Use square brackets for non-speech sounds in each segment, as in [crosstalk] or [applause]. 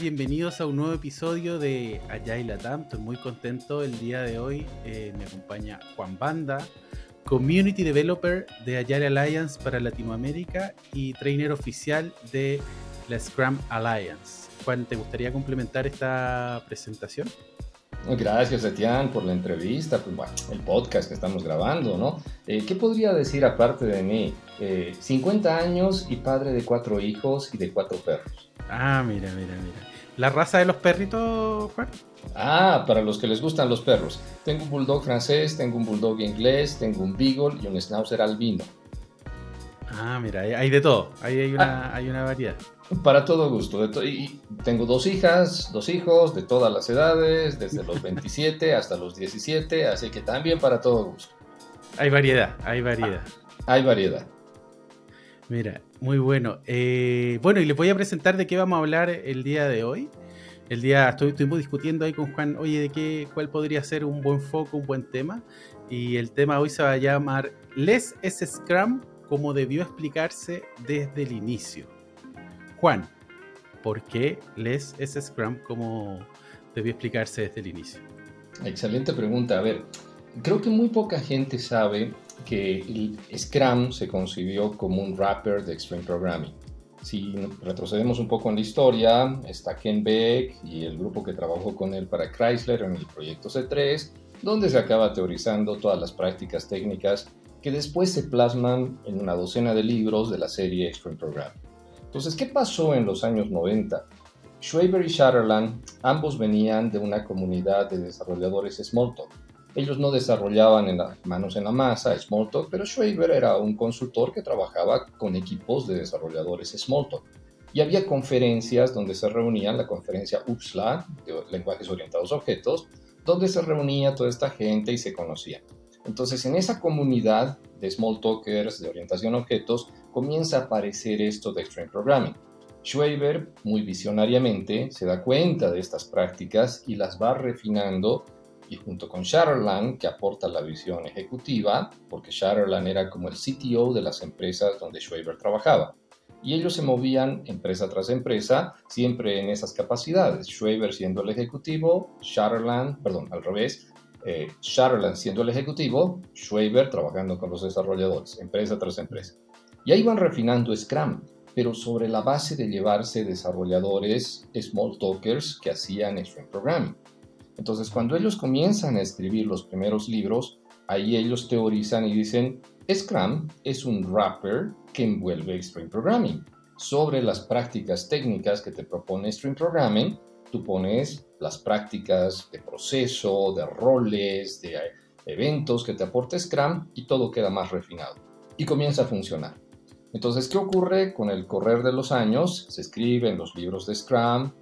Bienvenidos a un nuevo episodio de Agile Latam. Estoy muy contento el día de hoy. Eh, me acompaña Juan Banda, Community Developer de Agile Alliance para Latinoamérica y trainer oficial de la Scrum Alliance. Juan, ¿te gustaría complementar esta presentación? Gracias, Etienne, por la entrevista, pues, el podcast que estamos grabando, ¿no? Eh, ¿Qué podría decir aparte de mí? 50 eh, años y padre de cuatro hijos y de cuatro perros. Ah, mira, mira, mira. ¿La raza de los perritos, Juan? Ah, para los que les gustan los perros. Tengo un bulldog francés, tengo un bulldog inglés, tengo un beagle y un schnauzer albino. Ah, mira, hay de todo. Ahí hay una, ah. hay una variedad. Para todo gusto. y tengo dos hijas, dos hijos de todas las edades, desde los [laughs] 27 hasta los 17, así que también para todo gusto. Hay variedad, hay variedad. Ah, hay variedad. Mira, muy bueno. Eh, bueno, y les voy a presentar de qué vamos a hablar el día de hoy. El día estoy, estuvimos discutiendo ahí con Juan, oye, de qué, cuál podría ser un buen foco, un buen tema. Y el tema hoy se va a llamar Les es Scrum como debió explicarse desde el inicio. Juan, ¿por qué Les es Scrum como debió explicarse desde el inicio? Excelente pregunta. A ver, creo que muy poca gente sabe que el Scrum se concibió como un wrapper de Extreme Programming. Si retrocedemos un poco en la historia, está Ken Beck y el grupo que trabajó con él para Chrysler en el proyecto C3, donde se acaba teorizando todas las prácticas técnicas que después se plasman en una docena de libros de la serie Extreme Programming. Entonces, ¿qué pasó en los años 90? Schwaber y Shatterland ambos venían de una comunidad de desarrolladores Smalltalk. Ellos no desarrollaban en las manos en la masa Smalltalk, pero Schwaber era un consultor que trabajaba con equipos de desarrolladores Smalltalk. Y había conferencias donde se reunían, la conferencia UPSLA, de lenguajes orientados a objetos, donde se reunía toda esta gente y se conocía. Entonces, en esa comunidad de Smalltalkers de orientación a objetos, comienza a aparecer esto de Extreme Programming. Schwaber, muy visionariamente, se da cuenta de estas prácticas y las va refinando y junto con Shatterland, que aporta la visión ejecutiva, porque Shatterland era como el CTO de las empresas donde Schwaber trabajaba. Y ellos se movían empresa tras empresa, siempre en esas capacidades. Schwaber siendo el ejecutivo, Shatterland, perdón, al revés, eh, Shatterland siendo el ejecutivo, Schwaber trabajando con los desarrolladores, empresa tras empresa. Y ahí van refinando Scrum, pero sobre la base de llevarse desarrolladores small talkers que hacían Extreme Programming. Entonces, cuando ellos comienzan a escribir los primeros libros, ahí ellos teorizan y dicen, Scrum es un wrapper que envuelve Extreme Programming. Sobre las prácticas técnicas que te propone Extreme Programming, tú pones las prácticas de proceso, de roles, de eventos que te aporta Scrum y todo queda más refinado. Y comienza a funcionar. Entonces, ¿qué ocurre con el correr de los años? Se escriben los libros de Scrum,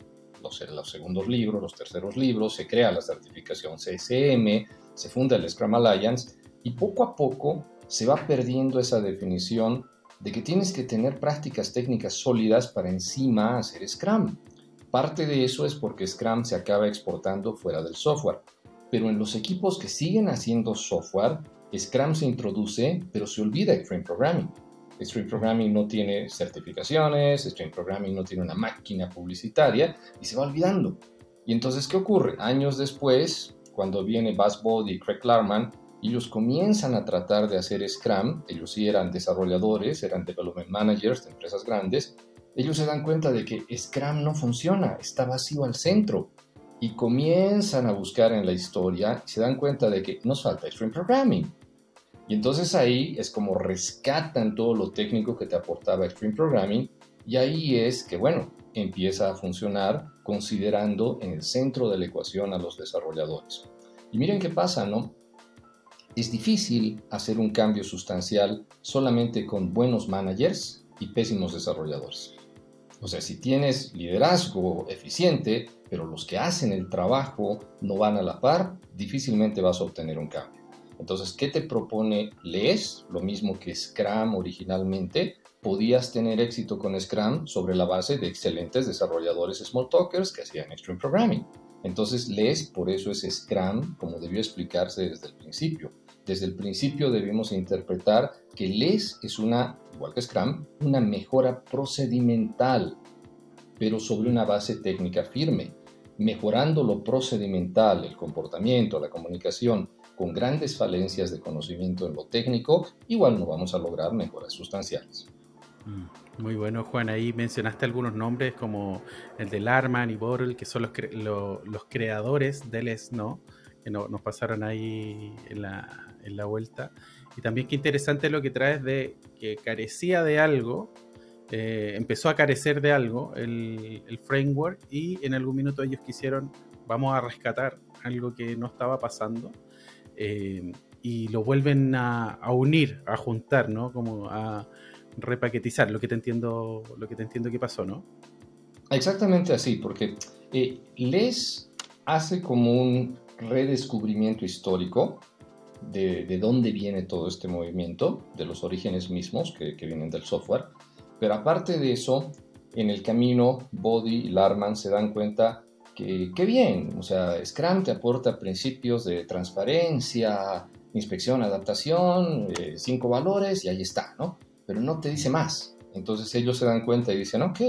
los, los segundos libros, los terceros libros, se crea la certificación CSM, se funda el Scrum Alliance y poco a poco se va perdiendo esa definición de que tienes que tener prácticas técnicas sólidas para encima hacer Scrum. Parte de eso es porque Scrum se acaba exportando fuera del software, pero en los equipos que siguen haciendo software, Scrum se introduce, pero se olvida el frame programming. Stream Programming no tiene certificaciones, Stream Programming no tiene una máquina publicitaria y se va olvidando. Y entonces, ¿qué ocurre? Años después, cuando viene Buzz Bode y Craig Klarman, ellos comienzan a tratar de hacer Scrum, ellos sí eran desarrolladores, eran development managers de empresas grandes, ellos se dan cuenta de que Scrum no funciona, está vacío al centro. Y comienzan a buscar en la historia y se dan cuenta de que nos falta Stream Programming. Y entonces ahí es como rescatan todo lo técnico que te aportaba Extreme Programming y ahí es que, bueno, empieza a funcionar considerando en el centro de la ecuación a los desarrolladores. Y miren qué pasa, ¿no? Es difícil hacer un cambio sustancial solamente con buenos managers y pésimos desarrolladores. O sea, si tienes liderazgo eficiente, pero los que hacen el trabajo no van a la par, difícilmente vas a obtener un cambio. Entonces, ¿qué te propone LES? Lo mismo que Scrum originalmente. Podías tener éxito con Scrum sobre la base de excelentes desarrolladores Smalltalkers que hacían Extreme Programming. Entonces, LES, por eso es Scrum, como debió explicarse desde el principio. Desde el principio debimos interpretar que LES es una, igual que Scrum, una mejora procedimental. pero sobre una base técnica firme, mejorando lo procedimental, el comportamiento, la comunicación, con grandes falencias de conocimiento en lo técnico, igual no vamos a lograr mejoras sustanciales. Mm, muy bueno, Juan. Ahí mencionaste algunos nombres como el de Larman y Borrell, que son los, los creadores del SNO, que nos pasaron ahí en la, en la vuelta. Y también qué interesante lo que traes de que carecía de algo, eh, empezó a carecer de algo el, el, framework y en algún minuto ellos quisieron, vamos a rescatar algo que no estaba pasando eh, y lo vuelven a, unir, a juntar, ¿no? Como a repaquetizar, lo que te entiendo, lo que te entiendo que pasó, ¿no? Exactamente así, porque eh, les hace como un redescubrimiento histórico de, de, dónde viene todo este movimiento, de los orígenes mismos que, que, vienen del software. Pero aparte de eso, en el camino, Body y Larman se dan cuenta que, qué bien, o sea, Scrum te aporta principios de transparencia, inspección, adaptación, eh, cinco valores y ahí está, ¿no? Pero no te dice más. Entonces ellos se dan cuenta y dicen, ok,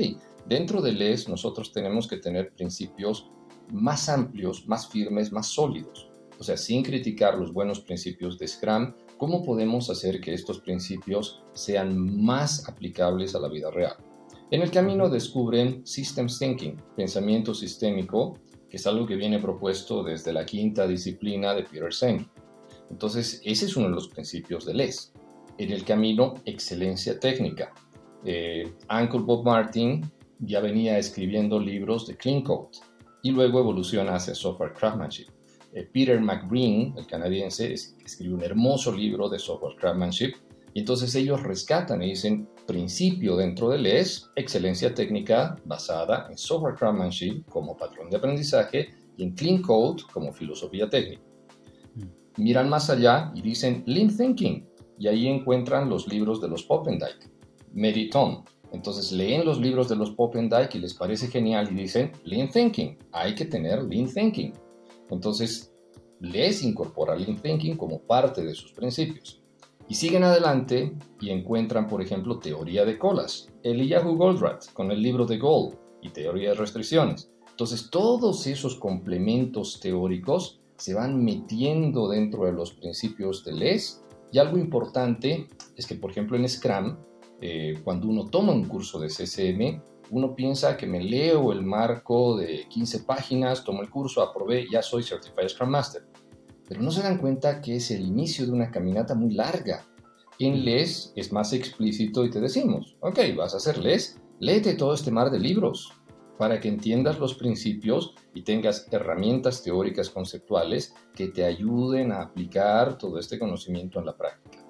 dentro de LES nosotros tenemos que tener principios más amplios, más firmes, más sólidos. O sea, sin criticar los buenos principios de Scrum, ¿cómo podemos hacer que estos principios sean más aplicables a la vida real? En el camino descubren Systems Thinking, pensamiento sistémico, que es algo que viene propuesto desde la quinta disciplina de Peter Senge. Entonces, ese es uno de los principios de LES. En el camino, excelencia técnica. Eh, Uncle Bob Martin ya venía escribiendo libros de Clean Code y luego evoluciona hacia Software Craftsmanship. Eh, Peter McBreen, el canadiense, escribió un hermoso libro de Software Craftsmanship y entonces ellos rescatan y dicen, principio dentro del ES, excelencia técnica basada en software craftsmanship como patrón de aprendizaje y en clean code como filosofía técnica. Mm. Miran más allá y dicen lean thinking y ahí encuentran los libros de los Popendike, Meriton. Entonces leen los libros de los Popendike y les parece genial y dicen lean thinking, hay que tener lean thinking. Entonces les incorpora lean thinking como parte de sus principios. Y siguen adelante y encuentran, por ejemplo, teoría de colas, Eliyahu Goldratt con el libro de Gold y teoría de restricciones. Entonces, todos esos complementos teóricos se van metiendo dentro de los principios de LES. Y algo importante es que, por ejemplo, en Scrum, eh, cuando uno toma un curso de CCM, uno piensa que me leo el marco de 15 páginas, tomo el curso, aprobé, ya soy Certified Scrum Master pero no se dan cuenta que es el inicio de una caminata muy larga. En LES es más explícito y te decimos, ok, vas a hacer LES, léete todo este mar de libros para que entiendas los principios y tengas herramientas teóricas conceptuales que te ayuden a aplicar todo este conocimiento en la práctica.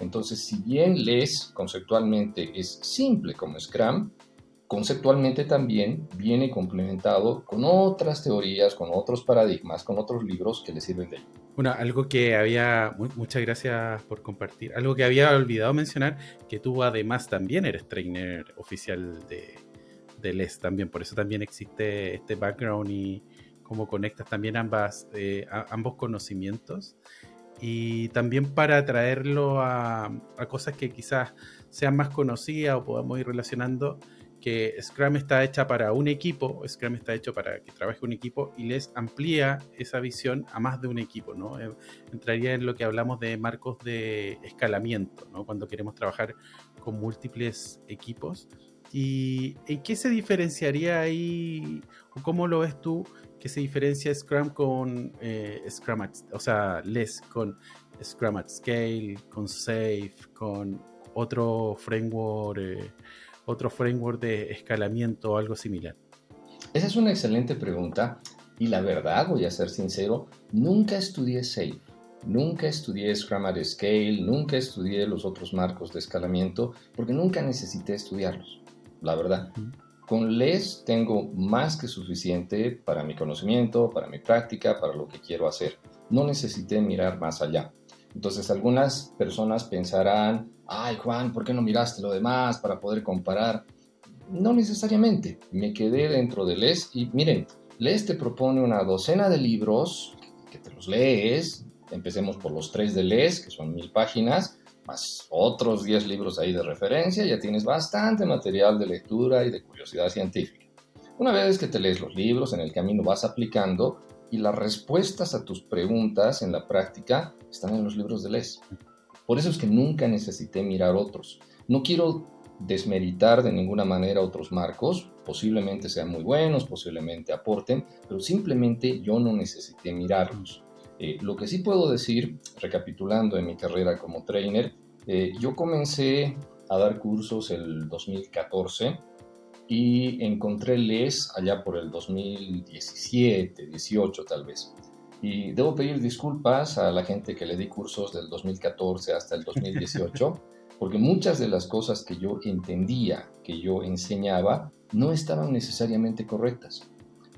Entonces, si bien LES conceptualmente es simple como Scrum, conceptualmente también viene complementado con otras teorías, con otros paradigmas, con otros libros que le sirven de ayuda. Bueno, algo que había, muchas gracias por compartir, algo que había olvidado mencionar, que tú además también eres trainer oficial de, de LES también, por eso también existe este background y cómo conectas también ambas, eh, ambos conocimientos. Y también para traerlo a, a, cosas que quizás sean más conocidas o podamos ir relacionando que Scrum está hecha para un equipo, Scrum está hecho para que trabaje un equipo y les amplía esa visión a más de un equipo, ¿no? Eh, entraría en lo que hablamos de marcos de escalamiento, ¿no? Cuando queremos trabajar con múltiples equipos. ¿Y en qué se diferenciaría ahí, o cómo lo ves tú, que se diferencia Scrum con eh, Scrum, at, o sea, LES con Scrum at Scale, con Safe, con otro framework? Eh, otro framework de escalamiento o algo similar? Esa es una excelente pregunta y la verdad, voy a ser sincero, nunca estudié SAFe, nunca estudié Scrum at Scale, nunca estudié los otros marcos de escalamiento porque nunca necesité estudiarlos, la verdad. Con LES tengo más que suficiente para mi conocimiento, para mi práctica, para lo que quiero hacer. No necesité mirar más allá. Entonces algunas personas pensarán, ay Juan, ¿por qué no miraste lo demás para poder comparar? No necesariamente, me quedé dentro de LES y miren, LES te propone una docena de libros que te los lees, empecemos por los tres de LES, que son mil páginas, más otros diez libros ahí de referencia, ya tienes bastante material de lectura y de curiosidad científica. Una vez que te lees los libros, en el camino vas aplicando y las respuestas a tus preguntas en la práctica están en los libros de Les. Por eso es que nunca necesité mirar otros. No quiero desmeritar de ninguna manera otros marcos, posiblemente sean muy buenos, posiblemente aporten, pero simplemente yo no necesité mirarlos. Eh, lo que sí puedo decir, recapitulando en mi carrera como trainer, eh, yo comencé a dar cursos el 2014 y encontré LES allá por el 2017, 18 tal vez. Y debo pedir disculpas a la gente que le di cursos del 2014 hasta el 2018 [laughs] porque muchas de las cosas que yo entendía, que yo enseñaba, no estaban necesariamente correctas.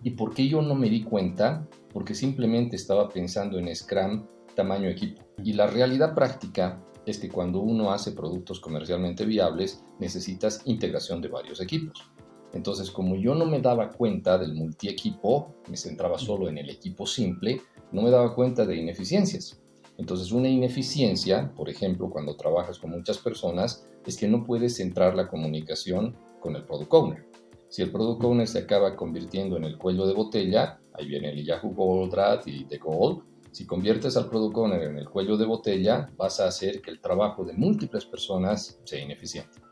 ¿Y por qué yo no me di cuenta? Porque simplemente estaba pensando en Scrum tamaño equipo. Y la realidad práctica es que cuando uno hace productos comercialmente viables, necesitas integración de varios equipos. Entonces, como yo no me daba cuenta del multi-equipo, me centraba solo en el equipo simple, no me daba cuenta de ineficiencias. Entonces, una ineficiencia, por ejemplo, cuando trabajas con muchas personas, es que no puedes centrar la comunicación con el product owner. Si el product owner se acaba convirtiendo en el cuello de botella, ahí viene el Yahoo Goldratt y The Gold, si conviertes al product owner en el cuello de botella, vas a hacer que el trabajo de múltiples personas sea ineficiente.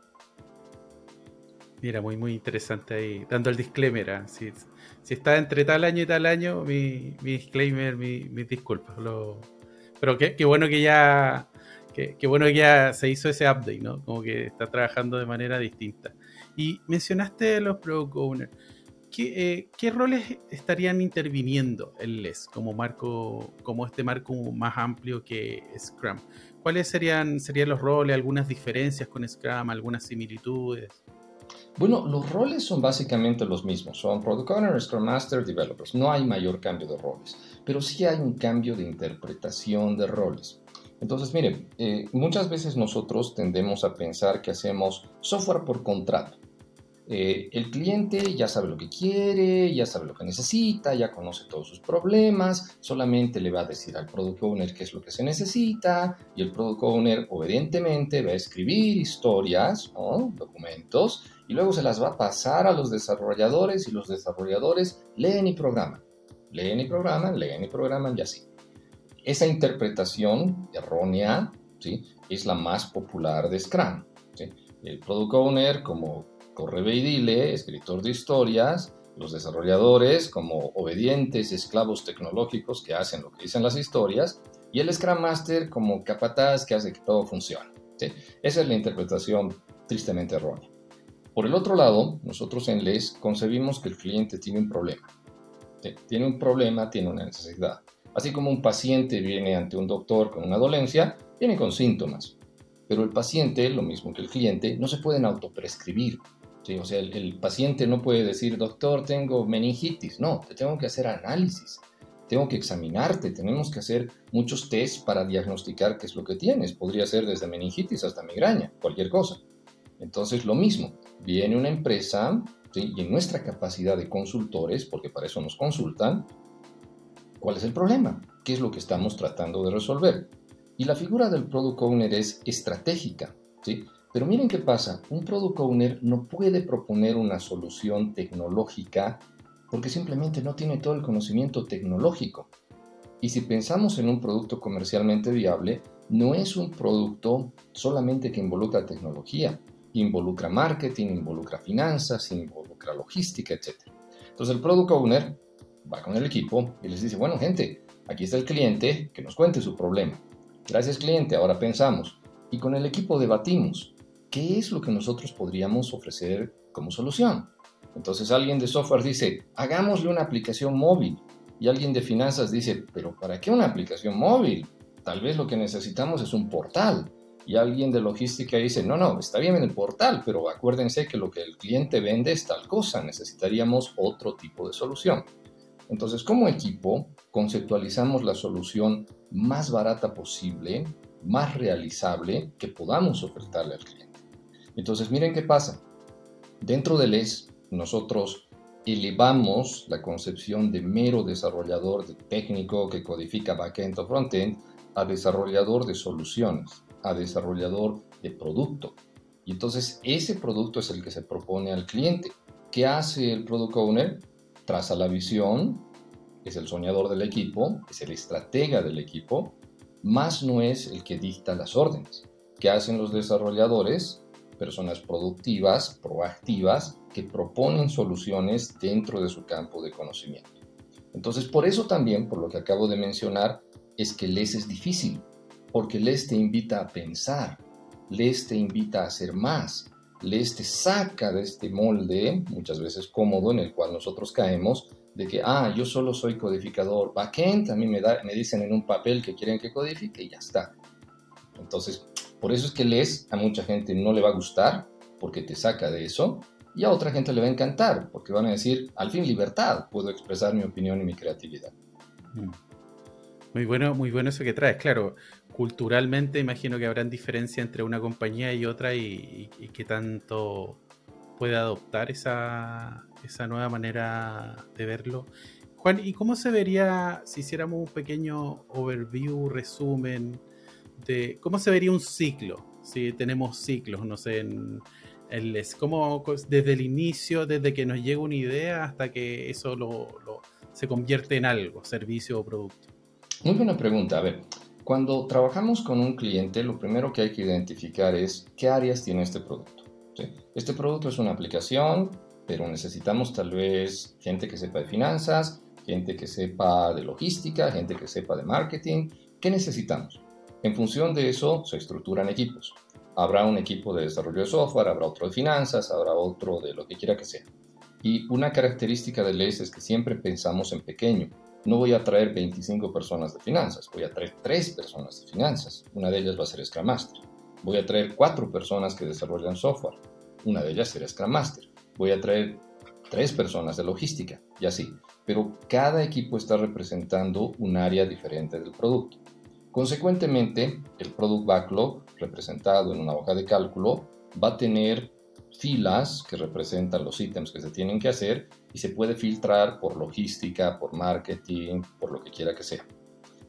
Mira, muy, muy interesante ahí, dando el disclaimer. ¿ah? Si, está entre tal año y tal año, mi, disclaimer, mis mi disculpas. Lo, pero qué, bueno que ya qué, bueno que ya se hizo ese update, ¿no? Como que está trabajando de manera distinta. Y mencionaste los product owners. ¿Qué, eh, roles estarían interviniendo en LES como marco, como este marco más amplio que Scrum? ¿Cuáles serían, serían los roles, algunas diferencias con Scrum, algunas similitudes? Bueno, los roles son básicamente los mismos, son Product Owner, Scrum Master, Developers. No hay mayor cambio de roles, pero sí hay un cambio de interpretación de roles. Entonces, miren, eh, muchas veces nosotros tendemos a pensar que hacemos software por contrato. Eh, el cliente ya sabe lo que quiere, ya sabe lo que necesita, ya conoce todos sus problemas, solamente le va a decir al product owner qué es lo que se necesita y el product owner obedientemente va a escribir historias, documentos, y luego se las va a pasar a los desarrolladores y los desarrolladores leen y programan, leen y programan, leen y programan y así. Esa interpretación errónea ¿sí? es la más popular de Scrum. El product owner como corre y dile, escritor de historias, los desarrolladores como obedientes esclavos tecnológicos que hacen lo que dicen las historias, y el Scrum Master como capataz que hace que todo funcione. Esa es la interpretación tristemente errónea. Por el otro lado, nosotros en LES concebimos que el cliente tiene un problema. Tiene un problema, tiene una necesidad. Así como un paciente viene ante un doctor con una dolencia, viene con síntomas. Pero el paciente, lo mismo que el cliente, no se pueden autoprescribir. O sea, el, paciente no puede decir, doctor, tengo meningitis. No, te tengo que hacer análisis, tengo que examinarte, tenemos que hacer muchos tests para diagnosticar qué es lo que tienes. Podría ser desde meningitis hasta migraña, cualquier cosa. Entonces, lo mismo, viene una empresa y en nuestra capacidad de consultores, porque para eso nos consultan, ¿cuál es el problema? ¿Qué es lo que estamos tratando de resolver? Y la figura del product owner es estratégica. ¿sí? Pero miren qué pasa, un product owner no puede proponer una solución tecnológica porque simplemente no tiene todo el conocimiento tecnológico. Y si pensamos en un producto comercialmente viable, no es un producto solamente que involucra tecnología, involucra marketing, involucra finanzas, involucra logística, etc. Entonces el product owner va con el equipo y les dice, bueno gente, aquí está el cliente, que nos cuente su problema. Gracias cliente, ahora pensamos. Y con el equipo debatimos ¿qué es lo que nosotros podríamos ofrecer como solución? Entonces alguien de software dice, hagámosle una aplicación móvil. Y alguien de finanzas dice, pero ¿para qué una aplicación móvil? Tal vez lo que necesitamos es un portal. Y alguien de logística dice, no, no, está bien en el portal, pero acuérdense que lo que el cliente vende es tal cosa, necesitaríamos otro tipo de solución. Entonces, como equipo, conceptualizamos la solución más barata posible, más realizable que podamos ofertarle al cliente. Entonces, miren qué pasa. Dentro del ES, nosotros elevamos la concepción de mero desarrollador de técnico que codifica backend o frontend a desarrollador de soluciones, a desarrollador de producto. Y entonces ese producto es el que se propone al cliente. ¿Qué hace el Product Owner? Traza la visión, es el soñador del equipo, es el estratega del equipo, más no es el que dicta las órdenes. ¿Qué hacen los desarrolladores? Personas productivas, proactivas, que proponen soluciones dentro de su campo de conocimiento. Entonces, por eso también, por lo que acabo de mencionar, es que LES es difícil, porque LES te invita a pensar, LES te invita a hacer más, LES te saca de este molde, muchas veces cómodo, en el cual nosotros caemos, de que, ah, yo solo soy codificador backend, a mí me, da, me dicen en un papel que quieren que codifique y ya está. Entonces, por eso es que LES a mucha gente no le va a gustar, porque te saca de eso, y a otra gente le va a encantar, porque van a decir, al fin libertad, puedo expresar mi opinión y mi creatividad. Mm. Muy bueno, muy bueno eso que traes. Claro, culturalmente imagino que habrán diferencia entre una compañía y otra y, qué tanto puede adoptar esa, esa nueva manera de verlo. Juan, ¿y cómo se vería si hiciéramos un pequeño overview, resumen de cómo se vería un ciclo? Si tenemos ciclos, no sé, en, el, como desde el inicio, desde que nos llega una idea hasta que eso se convierte en algo, servicio o producto. Muy buena pregunta. A ver, cuando trabajamos con un cliente, lo primero que hay que identificar es qué áreas tiene este producto. Este producto es una aplicación, pero necesitamos tal vez gente que sepa de finanzas, gente que sepa de logística, gente que sepa de marketing. ¿Qué necesitamos? En función de eso se estructuran equipos. Habrá un equipo de desarrollo de software, habrá otro de finanzas, habrá otro de lo que quiera que sea. Y una característica de LES es que siempre pensamos en pequeño no voy a traer 25 personas de finanzas, voy a traer 3 personas de finanzas. Una de ellas va a ser Scrum Master. Voy a traer 4 personas que desarrollan software. Una de ellas será Scrum Master. Voy a traer 3 personas de logística y así. Pero cada equipo está representando un área diferente del producto. Consecuentemente, el Product Backlog, representado en una hoja de cálculo, va a tener filas que representan los ítems que se tienen que hacer y se puede filtrar por logística, por marketing, por lo que quiera que sea.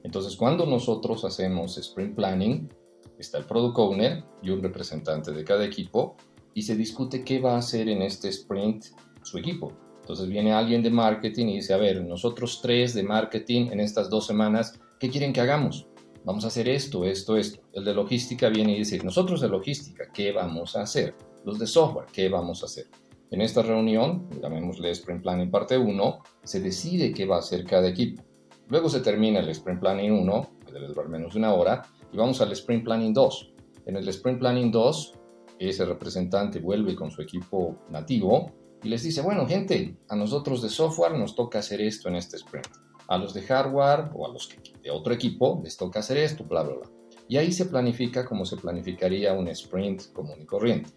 Entonces, cuando nosotros hacemos sprint planning, está el product owner y un representante de cada equipo y se discute qué va a hacer en este sprint su equipo. Entonces viene alguien de marketing y dice, a ver, nosotros tres de marketing en estas dos semanas, ¿qué quieren que hagamos? Vamos a hacer esto, esto, esto. El de logística viene y dice, nosotros de logística, ¿qué vamos a hacer? los de software, ¿qué vamos a hacer? En esta reunión, llamémosle Sprint Planning parte 1, se decide qué va a hacer cada equipo. Luego se termina el Sprint Planning 1, que debe durar menos de una hora, y vamos al Sprint Planning 2. En el Sprint Planning 2, ese representante vuelve con su equipo nativo y les dice, bueno, gente, a nosotros de software nos toca hacer esto en este sprint. A los de hardware o a los de otro equipo les toca hacer esto, bla, bla, bla. Y ahí se planifica como se planificaría un sprint común y corriente.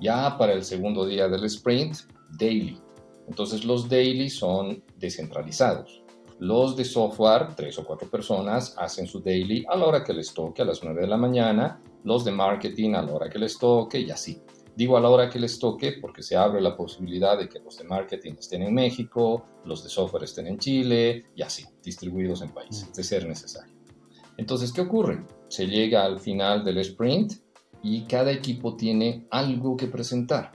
Ya para el segundo día del sprint, daily. Entonces los daily son descentralizados. Los de software, tres o cuatro personas, hacen su daily a la hora que les toque, a las 9 de la mañana. Los de marketing a la hora que les toque y así. Digo a la hora que les toque porque se abre la posibilidad de que los de marketing estén en México, los de software estén en Chile y así, distribuidos en países, de ser necesario. Entonces, ¿qué ocurre? Se llega al final del sprint y cada equipo tiene algo que presentar.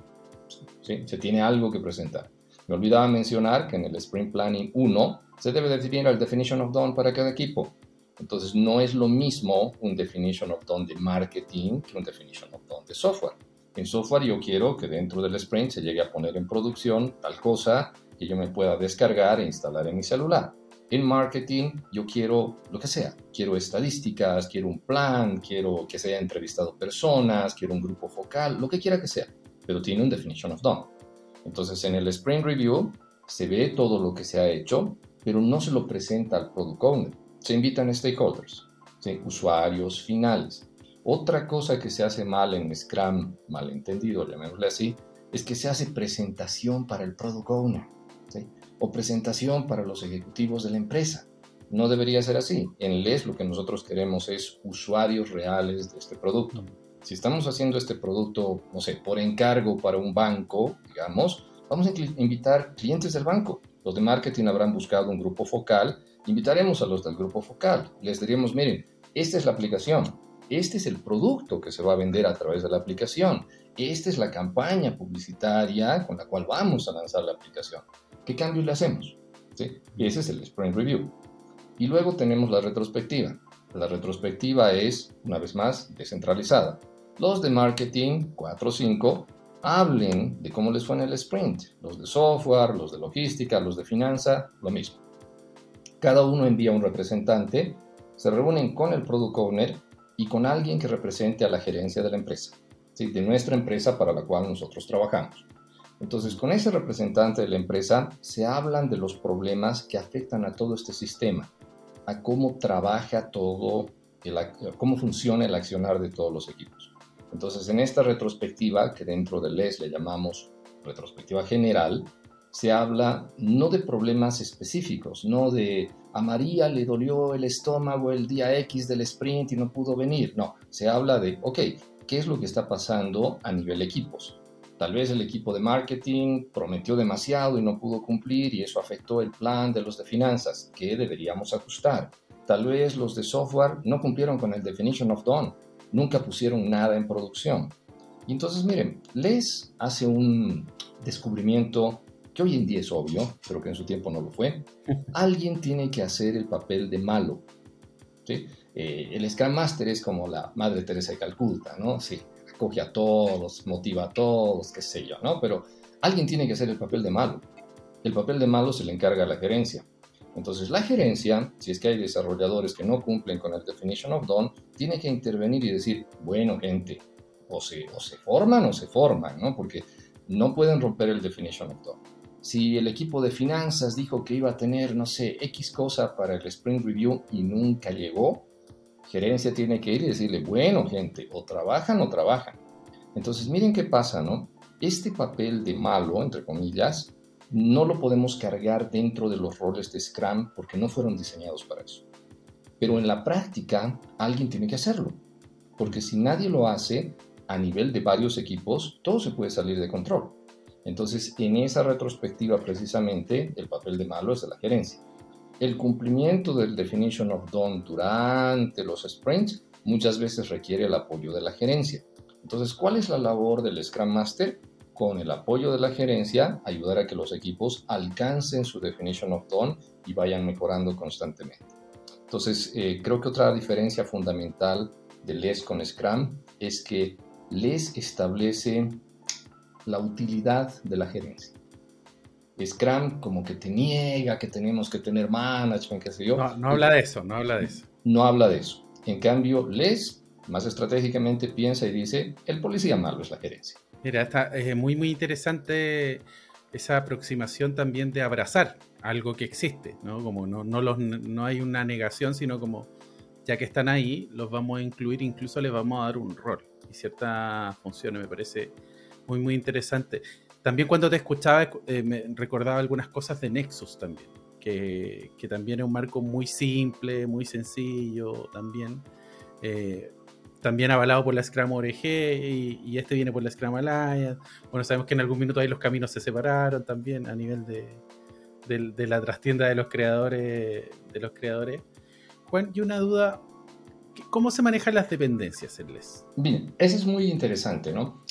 ¿sí? Se tiene algo que presentar. Me olvidaba mencionar que en el Sprint Planning 1 se debe definir el Definition of Done para cada equipo. Entonces no es lo mismo un Definition of Done de marketing que un Definition of Done de software. En software yo quiero que dentro del sprint se llegue a poner en producción tal cosa que yo me pueda descargar e instalar en mi celular. En marketing yo quiero lo que sea, quiero estadísticas, quiero un plan, quiero que se haya entrevistado personas, quiero un grupo focal, lo que quiera que sea, pero tiene un definition of done. Entonces en el Sprint Review se ve todo lo que se ha hecho, pero no se lo presenta al product owner. Se invitan stakeholders, usuarios finales. Otra cosa que se hace mal en Scrum, malentendido, llamémosle así, es que se hace presentación para el product owner. ¿sí? o presentación para los ejecutivos de la empresa. No debería ser así. En LES lo que nosotros queremos es usuarios reales de este producto. Si estamos haciendo este producto, no sé, por encargo para un banco, digamos, vamos a invitar clientes del banco. Los de marketing habrán buscado un grupo focal. Invitaremos a los del grupo focal. Les diríamos, miren, esta es la aplicación. Este es el producto que se va a vender a través de la aplicación, esta es la campaña publicitaria con la cual vamos a lanzar la aplicación. ¿Qué cambios le hacemos? ¿Sí? Y ese es el Sprint Review. Y luego tenemos la retrospectiva. La retrospectiva es, una vez más, descentralizada. Los de marketing, 4 o 5, hablen de cómo les fue en el sprint. Los de software, los de logística, los de finanza, lo mismo. Cada uno envía un representante, se reúnen con el product owner y con alguien que represente a la gerencia de la empresa, ¿sí? de nuestra empresa para la cual nosotros trabajamos. Entonces, con ese representante de la empresa se hablan de los problemas que afectan a todo este sistema, a cómo trabaja todo, cómo funciona el accionar de todos los equipos. Entonces, en esta retrospectiva, que dentro de LES le llamamos retrospectiva general, se habla no de problemas específicos, no de a María le dolió el estómago el día X del sprint y no pudo venir. No, se habla de, ok, ¿qué es lo que está pasando a nivel equipos? Tal vez el equipo de marketing prometió demasiado y no pudo cumplir y eso afectó el plan de los de finanzas, que deberíamos ajustar. Tal vez los de software no cumplieron con el definition of done, nunca pusieron nada en producción. Y entonces, miren, Les hace un descubrimiento que hoy en día es obvio, pero que en su tiempo no lo fue. [laughs] Alguien tiene que hacer el papel de malo. ¿sí? Eh, el Scrum Master es como la Madre Teresa de Calcuta, ¿no? Sí, acoge a todos, motiva a todos, qué sé yo, ¿no? Pero alguien tiene que hacer el papel de malo. El papel de malo se le encarga a la gerencia. Entonces la gerencia, si es que hay desarrolladores que no cumplen con el definition of done, tiene que intervenir y decir, bueno gente, o se, o se forman o se forman, ¿no? Porque no pueden romper el definition of done. Si el equipo de finanzas dijo que iba a tener, no sé, X cosa para el sprint review y nunca llegó, gerencia tiene que ir y decirle, bueno gente, o trabajan o trabajan. Entonces miren qué pasa, ¿no? Este papel de malo, entre comillas, no lo podemos cargar dentro de los roles de Scrum porque no fueron diseñados para eso. Pero en la práctica alguien tiene que hacerlo, porque si nadie lo hace a nivel de varios equipos, todo se puede salir de control. Entonces, en esa retrospectiva precisamente, el papel de malo es de la gerencia. El cumplimiento del definition of done durante los sprints muchas veces requiere el apoyo de la gerencia. Entonces, ¿cuál es la labor del Scrum Master? con el apoyo de la gerencia, ayudar a que los equipos alcancen su definition of done y vayan mejorando constantemente. Entonces, eh, creo que otra diferencia fundamental de LES con Scrum es que LES establece la utilidad de la gerencia. Scrum como que te niega que tenemos que tener management, qué sé yo. No, no habla de eso, no habla de eso. No habla de eso. En cambio, LES más estratégicamente piensa y dice, el policía malo es la gerencia. Mira, está es muy, muy interesante esa aproximación también de abrazar algo que existe, ¿no? Como no, no, los, no hay una negación, sino como ya que están ahí, los vamos a incluir, incluso les vamos a dar un rol y ciertas funciones, me parece muy, muy interesante. También cuando te escuchaba, eh, me recordaba algunas cosas de Nexus también, que, que, también es un marco muy simple, muy sencillo también. Eh, también avalado por la Scrum ORG y, este viene por la Scrum Alliance. Bueno, sabemos que en algún minuto ahí los caminos se separaron también a nivel de, de, la trastienda de los creadores. De los creadores. Juan, y una duda, ¿cómo se manejan las dependencias en LES? Bien, eso es muy interesante, ¿no?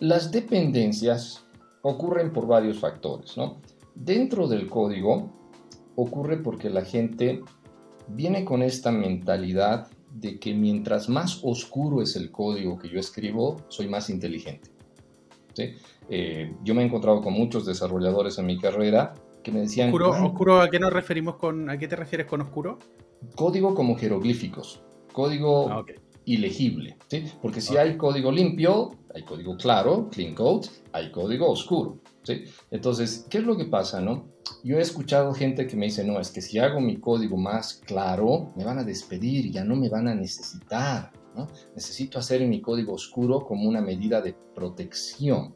Las dependencias ocurren por varios factores, ¿no? Dentro del código ocurre porque la gente viene con esta mentalidad de que mientras más oscuro es el código que yo escribo, soy más inteligente. Eh, yo me he encontrado con muchos desarrolladores en mi carrera que me decían... ¿Oscuro, a qué nos referimos con... ¿A qué te refieres con oscuro? Código como jeroglíficos, código ah, ilegible, Porque si hay código limpio, hay código claro, clean code, hay código oscuro, Entonces, ¿qué es lo que pasa, no? Yo he escuchado gente que me dice, no, es que si hago mi código más claro, me van a despedir ya no me van a necesitar. ¿no? Necesito hacer mi código oscuro como una medida de protección.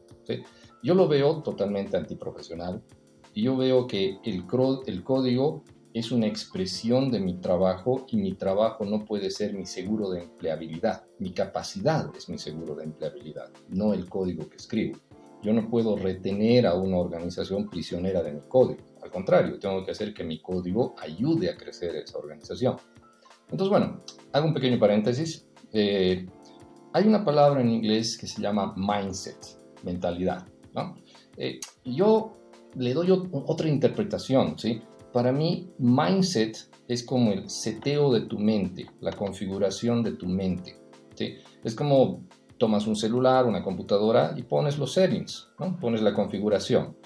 Yo lo veo totalmente antiprofesional y yo veo que el, el código es una expresión de mi trabajo y mi trabajo no puede ser mi seguro de empleabilidad. Mi capacidad es mi seguro de empleabilidad, no el código que escribo. Yo no puedo retener a una organización prisionera de mi código. Al contrario, tengo que hacer que mi código ayude a crecer esa organización. Entonces, bueno, hago un pequeño paréntesis. Eh, hay una palabra en inglés que se llama mindset, mentalidad. ¿no? Eh, yo le doy otra interpretación. ¿sí? Para mí, mindset es como el seteo de tu mente, la configuración de tu mente. ¿sí? Es como tomas un celular, una computadora y pones los settings, ¿no? pones la configuración.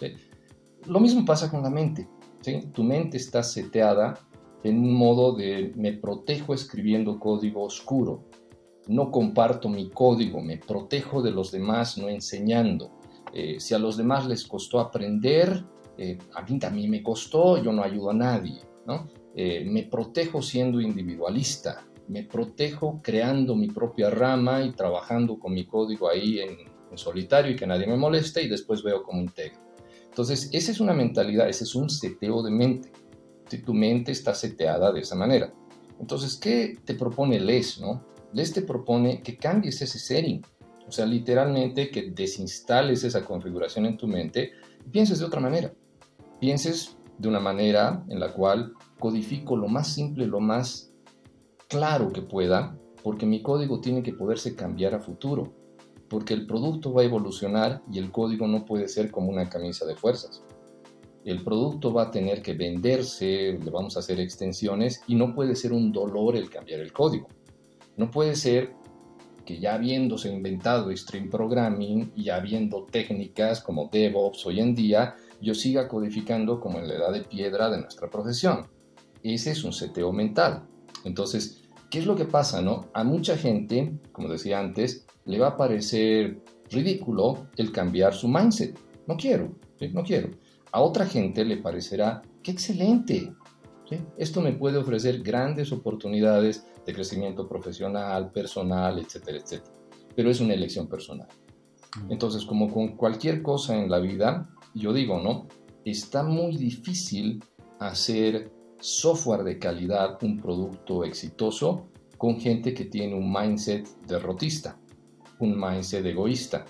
Lo mismo pasa con la mente. ¿sí? Tu mente está seteada en un modo de me protejo escribiendo código oscuro, no comparto mi código, me protejo de los demás no enseñando. Eh, si a los demás les costó aprender, eh, a mí también me costó, yo no ayudo a nadie. ¿no? Eh, me protejo siendo individualista, me protejo creando mi propia rama y trabajando con mi código ahí en, en solitario y que nadie me moleste y después veo cómo integro. Entonces, esa es una mentalidad, ese es un seteo de mente. Si tu mente está seteada de esa manera. Entonces, ¿qué te propone LES? No? LES te propone que cambies ese setting. O sea, literalmente que desinstales esa configuración en tu mente y pienses de otra manera. Pienses de una manera en la cual codifico lo más simple, lo más claro que pueda, porque mi código tiene que poderse cambiar a futuro, porque el producto va a evolucionar y el código no puede ser como una camisa de fuerzas. El producto va a tener que venderse, le vamos a hacer extensiones y no puede ser un dolor el cambiar el código. No puede ser que ya habiéndose inventado Stream Programming y habiendo técnicas como DevOps hoy en día, yo siga codificando como en la edad de piedra de nuestra profesión. Ese es un seteo mental. Entonces, ¿qué es lo que pasa, no? A mucha gente, como decía antes, le va a parecer ridículo el cambiar su mindset. No quiero, no quiero. A otra gente le parecerá, qué excelente. Esto me puede ofrecer grandes oportunidades de crecimiento profesional, personal, etcétera, etcétera. Pero es una elección personal. Mm. Entonces, como con cualquier cosa en la vida, yo digo, ¿no? Está muy difícil hacer software de calidad, un producto exitoso, con gente que tiene un mindset derrotista, un mindset egoísta.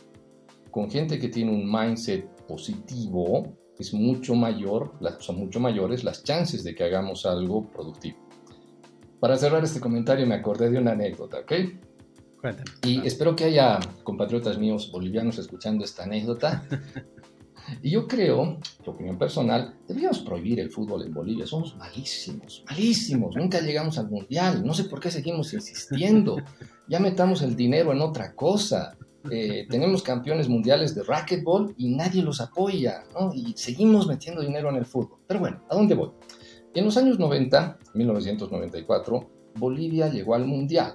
Con gente que tiene un mindset positivo, es mucho mayor, son mucho mayores las chances de que hagamos algo productivo. Para cerrar este comentario me acordé de una anécdota, ¿ok? Y espero que haya compatriotas míos bolivianos escuchando esta anécdota [laughs] Y yo creo, tu opinión personal, deberíamos prohibir el fútbol en Bolivia. Somos malísimos, malísimos. Nunca llegamos al mundial. No sé por qué seguimos insistiendo. Ya metamos el dinero en otra cosa. Eh, tenemos campeones mundiales de racquetball y nadie los apoya, ¿no? Y seguimos metiendo dinero en el fútbol. Pero bueno, ¿a dónde voy? En los años 90, 1994, Bolivia llegó al mundial.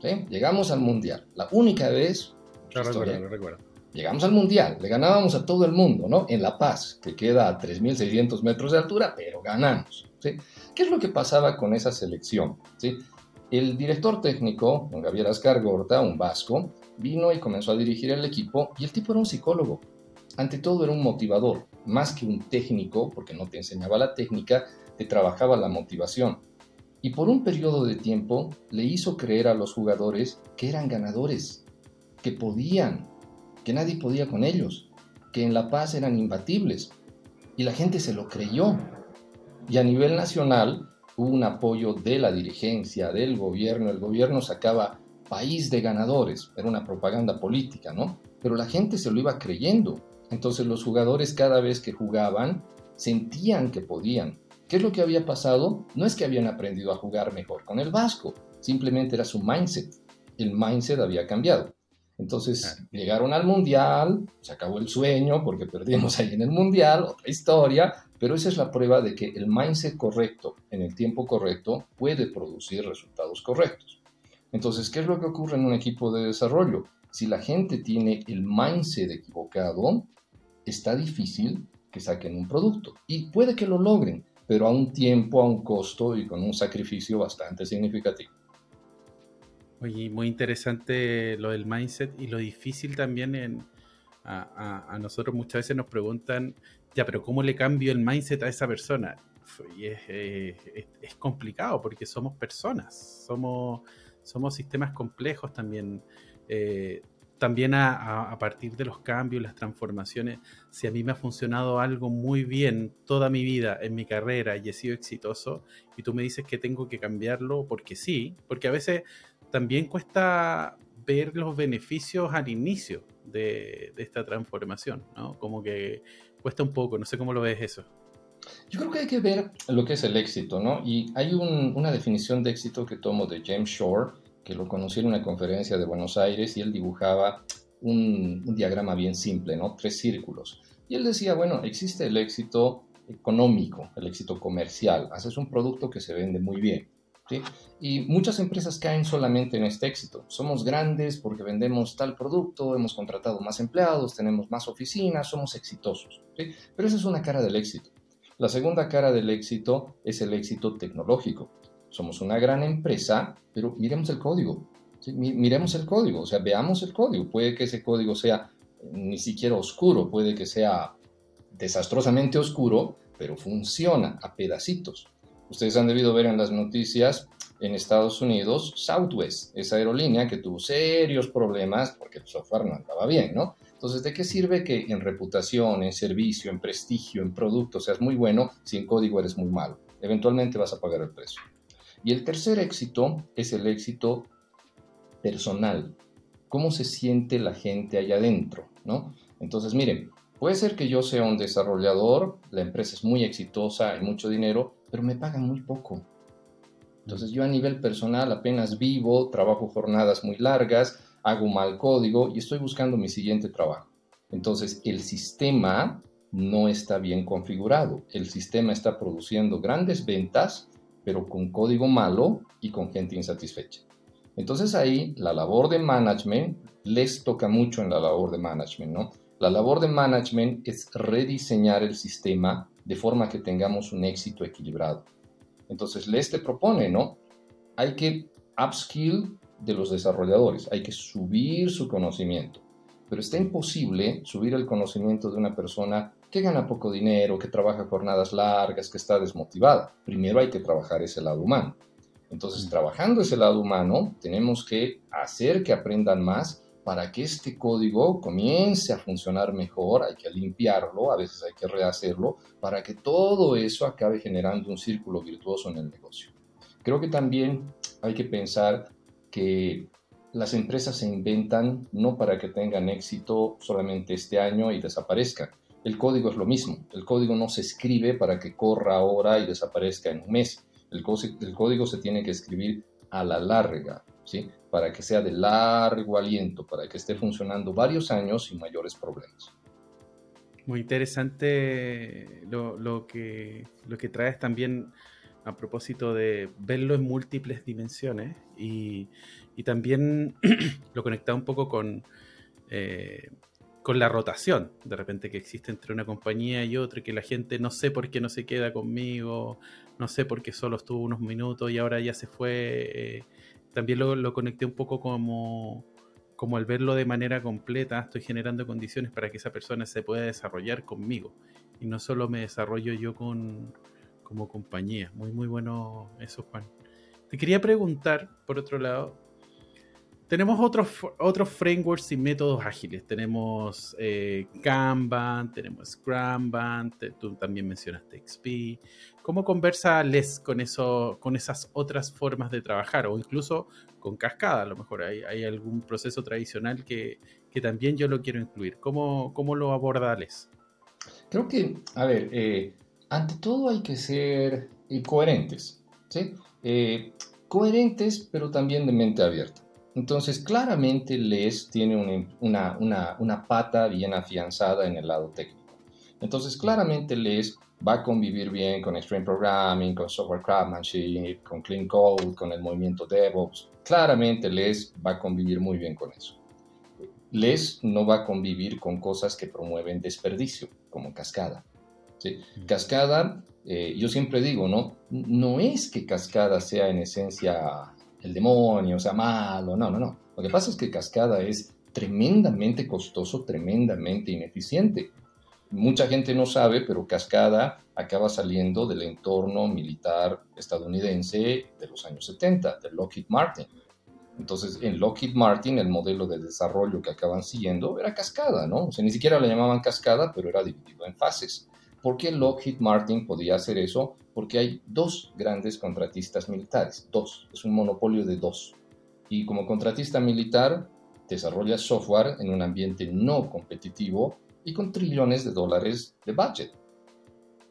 ¿sí? Llegamos al mundial. La única vez. Lo recuerdo, lo recuerdo llegamos al Mundial, le ganábamos a todo el mundo, ¿no? En La Paz, que queda a 3.600 metros de altura, pero ganamos, ¿sí? ¿Qué es lo que pasaba con esa selección? ¿sí? El director técnico, don Gabriel Ascar Gorta, un vasco, vino y comenzó a dirigir el equipo y el tipo era un psicólogo. Ante todo era un motivador, más que un técnico, porque no te enseñaba la técnica, te trabajaba la motivación. Y por un periodo de tiempo le hizo creer a los jugadores que eran ganadores, que podían, que nadie podía con ellos, que en La Paz eran imbatibles. Y la gente se lo creyó. Y a nivel nacional hubo un apoyo de la dirigencia, del gobierno. El gobierno sacaba país de ganadores, era una propaganda política, ¿no? Pero la gente se lo iba creyendo. Entonces los jugadores cada vez que jugaban sentían que podían. ¿Qué es lo que había pasado? No es que habían aprendido a jugar mejor con el Vasco, simplemente era su mindset. El mindset había cambiado. Entonces llegaron al mundial, se acabó el sueño porque perdimos [laughs] ahí en el mundial, otra historia, pero esa es la prueba de que el mindset correcto en el tiempo correcto puede producir resultados correctos. Entonces, ¿qué es lo que ocurre en un equipo de desarrollo? Si la gente tiene el mindset equivocado, está difícil que saquen un producto y puede que lo logren, pero a un tiempo, a un costo y con un sacrificio bastante significativo. Oye, muy interesante lo del mindset y lo difícil también en, a, nosotros muchas veces nos preguntan, ya, pero ¿cómo le cambio el mindset a esa persona? Y es, es, complicado porque somos personas, somos, somos sistemas complejos también. Eh, también a, a, partir de los cambios, las transformaciones, si a mí me ha funcionado algo muy bien toda mi vida en mi carrera y he sido exitoso, y tú me dices que tengo que cambiarlo porque sí, porque a veces también cuesta ver los beneficios al inicio de, esta transformación, ¿no? Como que cuesta un poco, no sé cómo lo ves eso. Yo creo que hay que ver lo que es el éxito, ¿no? Y hay una definición de éxito que tomo de James Shore, que lo conocí en una conferencia de Buenos Aires y él dibujaba un, un diagrama bien simple, ¿no? Tres círculos. Y él decía, bueno, existe el éxito económico, el éxito comercial. Haces un producto que se vende muy bien. Y muchas empresas caen solamente en este éxito. Somos grandes porque vendemos tal producto, hemos contratado más empleados, tenemos más oficinas, somos exitosos. Pero esa es una cara del éxito. La segunda cara del éxito es el éxito tecnológico. Somos una gran empresa, pero miremos el código. Miremos el código, o sea, veamos el código. Puede que ese código sea ni siquiera oscuro, puede que sea desastrosamente oscuro, pero funciona a pedacitos. Ustedes han debido ver en las noticias en Estados Unidos Southwest, esa aerolínea que tuvo serios problemas porque el software no andaba bien, ¿no? Entonces, ¿de qué sirve que en reputación, en servicio, en prestigio, en producto seas muy bueno si en código eres muy malo? Eventualmente vas a pagar el precio. Y el tercer éxito es el éxito personal. ¿Cómo se siente la gente allá adentro? ¿no? Entonces, miren, puede ser que yo sea un desarrollador, la empresa es muy exitosa, hay mucho dinero, pero me pagan muy poco. Entonces yo a nivel personal apenas vivo, trabajo jornadas muy largas, hago mal código y estoy buscando mi siguiente trabajo. Entonces el sistema no está bien configurado. El sistema está produciendo grandes ventas, pero con código malo y con gente insatisfecha. Entonces ahí la labor de management les toca mucho en la labor de management, ¿no? La labor de management es rediseñar el sistema de forma que tengamos un éxito equilibrado. Entonces, les te propone, ¿no? Hay que upskill de los desarrolladores, hay que subir su conocimiento, pero está imposible subir el conocimiento de una persona que gana poco dinero, que trabaja jornadas largas, que está desmotivada. Primero hay que trabajar ese lado humano. Entonces, mm. trabajando ese lado humano, tenemos que hacer que aprendan más para que este código comience a funcionar mejor, hay que limpiarlo, a veces hay que rehacerlo, para que todo eso acabe generando un círculo virtuoso en el negocio. Creo que también hay que pensar que las empresas se inventan no para que tengan éxito solamente este año y desaparezcan. El código es lo mismo. El código no se escribe para que corra ahora y desaparezca en un mes. El, el código se tiene que escribir a la larga, ¿sí? para que sea de largo aliento, para que esté funcionando varios años sin mayores problemas. Muy interesante lo, que, lo que traes también a propósito de verlo en múltiples dimensiones y, también [clears throat] lo conecta un poco con, eh, con la rotación de repente que existe entre una compañía y otra, que la gente no sé por qué no se queda conmigo, no sé por qué solo estuvo unos minutos y ahora ya se fue. Eh, también lo, conecté un poco como, como al verlo de manera completa, estoy generando condiciones para que esa persona se pueda desarrollar conmigo. Y no solo me desarrollo yo con, como compañía. Muy, muy bueno eso, Juan. Te quería preguntar, por otro lado, tenemos otros, otros frameworks y métodos ágiles. Tenemos eh, Kanban, tenemos Scrumban, tú también mencionaste XP. ¿Cómo conversa Les con, con esas otras formas de trabajar? O incluso con Cascada, a lo mejor hay, algún proceso tradicional que, que, también yo lo quiero incluir. ¿Cómo, cómo lo aborda Les? Creo que, a ver, eh, ante todo hay que ser eh, coherentes, ¿sí? coherentes, pero también de mente abierta. Entonces, claramente Les tiene una, una, pata bien afianzada en el lado técnico. Entonces, claramente Les va a convivir bien con Extreme Programming, con Software Craftsmanship, con Clean Code, con el movimiento DevOps. Claramente Les va a convivir muy bien con eso. Les no va a convivir con cosas que promueven desperdicio, como Cascada. ¿sí? Cascada, eh, yo siempre digo, ¿no? No es que Cascada sea en esencia el demonio, sea, malo, no, no, no. Lo que pasa es que Cascada es tremendamente costoso, tremendamente ineficiente. Mucha gente no sabe, pero Cascada acaba saliendo del entorno militar estadounidense de los años 70, de Lockheed Martin. Entonces, en Lockheed Martin, el modelo de desarrollo que acaban siguiendo era cascada, ¿no? O sea, ni siquiera le llamaban cascada, pero era dividido en fases. ¿Por qué Lockheed Martin podía hacer eso? Porque hay dos grandes contratistas militares, dos, es un monopolio de dos. y como contratista militar desarrollas software en un ambiente no competitivo y con trillones de dólares de budget.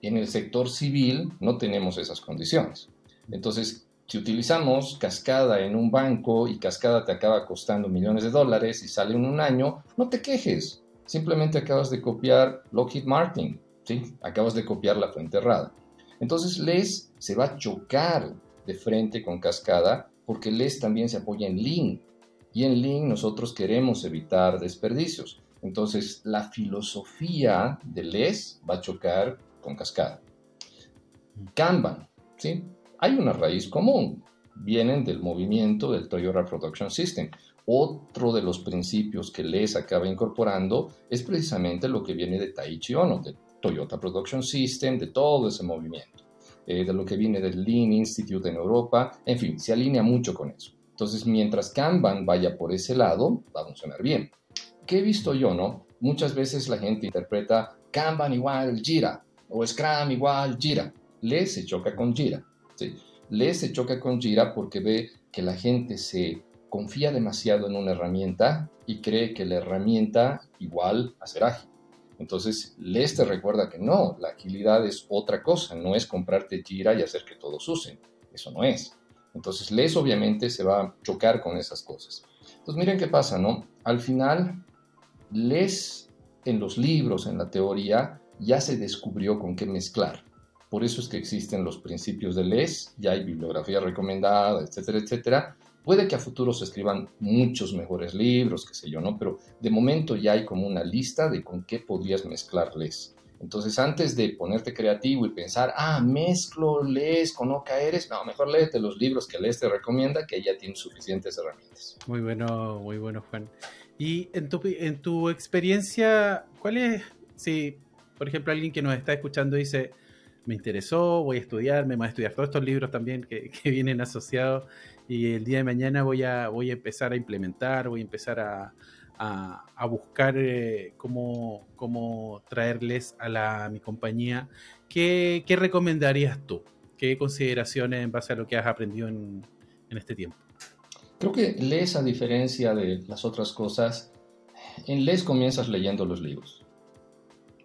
En el sector civil no tenemos esas condiciones. Entonces, si utilizamos cascada en un banco y cascada te acaba costando millones de dólares y sale en un año, no te quejes. Simplemente acabas de copiar Lockheed Martin, ¿sí? Acabas de copiar la fuente errada. Entonces, LES se va a chocar de frente con cascada porque LES también se apoya en Lean. Y en Lean nosotros queremos evitar desperdicios. Entonces, la filosofía de LES va a chocar con cascada. Kanban, ¿sí? Hay una raíz común. Vienen del movimiento del Toyota Production System. Otro de los principios que LES acaba incorporando es precisamente lo que viene de Taichi Ono, de Toyota Production System, de todo ese movimiento, eh, de lo que viene del Lean Institute en Europa, en fin, se alinea mucho con eso. Entonces, mientras Kanban vaya por ese lado, va a funcionar bien. ¿Qué he visto yo, no? Muchas veces la gente interpreta Kanban igual Jira o Scrum igual Jira. Le se choca con Jira. ¿sí? Le se choca con Jira porque ve que la gente se confía demasiado en una herramienta y cree que la herramienta igual a ser ágil. Entonces, Les te recuerda que no, la agilidad es otra cosa, no es comprarte Jira y hacer que todos usen. Eso no es. Entonces, Les obviamente se va a chocar con esas cosas. Entonces, miren qué pasa, ¿no? Al final, les en los libros, en la teoría, ya se descubrió con qué mezclar. Por eso es que existen los principios de les, ya hay bibliografía recomendada, etcétera, etcétera. Puede que a futuro se escriban muchos mejores libros, qué sé yo, ¿no? Pero de momento ya hay como una lista de con qué podrías mezclarles. Entonces, antes de ponerte creativo y pensar, ah, mezclo les con OKRs, no, mejor léete los libros que les te recomienda, que ya tienen suficientes herramientas. Muy bueno, muy bueno, Juan. Y en tu, en tu experiencia, ¿cuál es, si, por ejemplo, alguien que nos está escuchando dice, me interesó, voy a estudiar, me voy a estudiar todos estos libros también que, [laughs] vienen asociados y el día de mañana voy a, voy a empezar a implementar, voy a empezar a, a, buscar eh, cómo, cómo, traerles a, la, mi compañía. ¿Qué, ¿Qué, recomendarías tú? ¿Qué consideraciones en base a lo que has aprendido en, en este tiempo? Creo que lees a diferencia de las otras cosas, en lees comienzas leyendo los libros.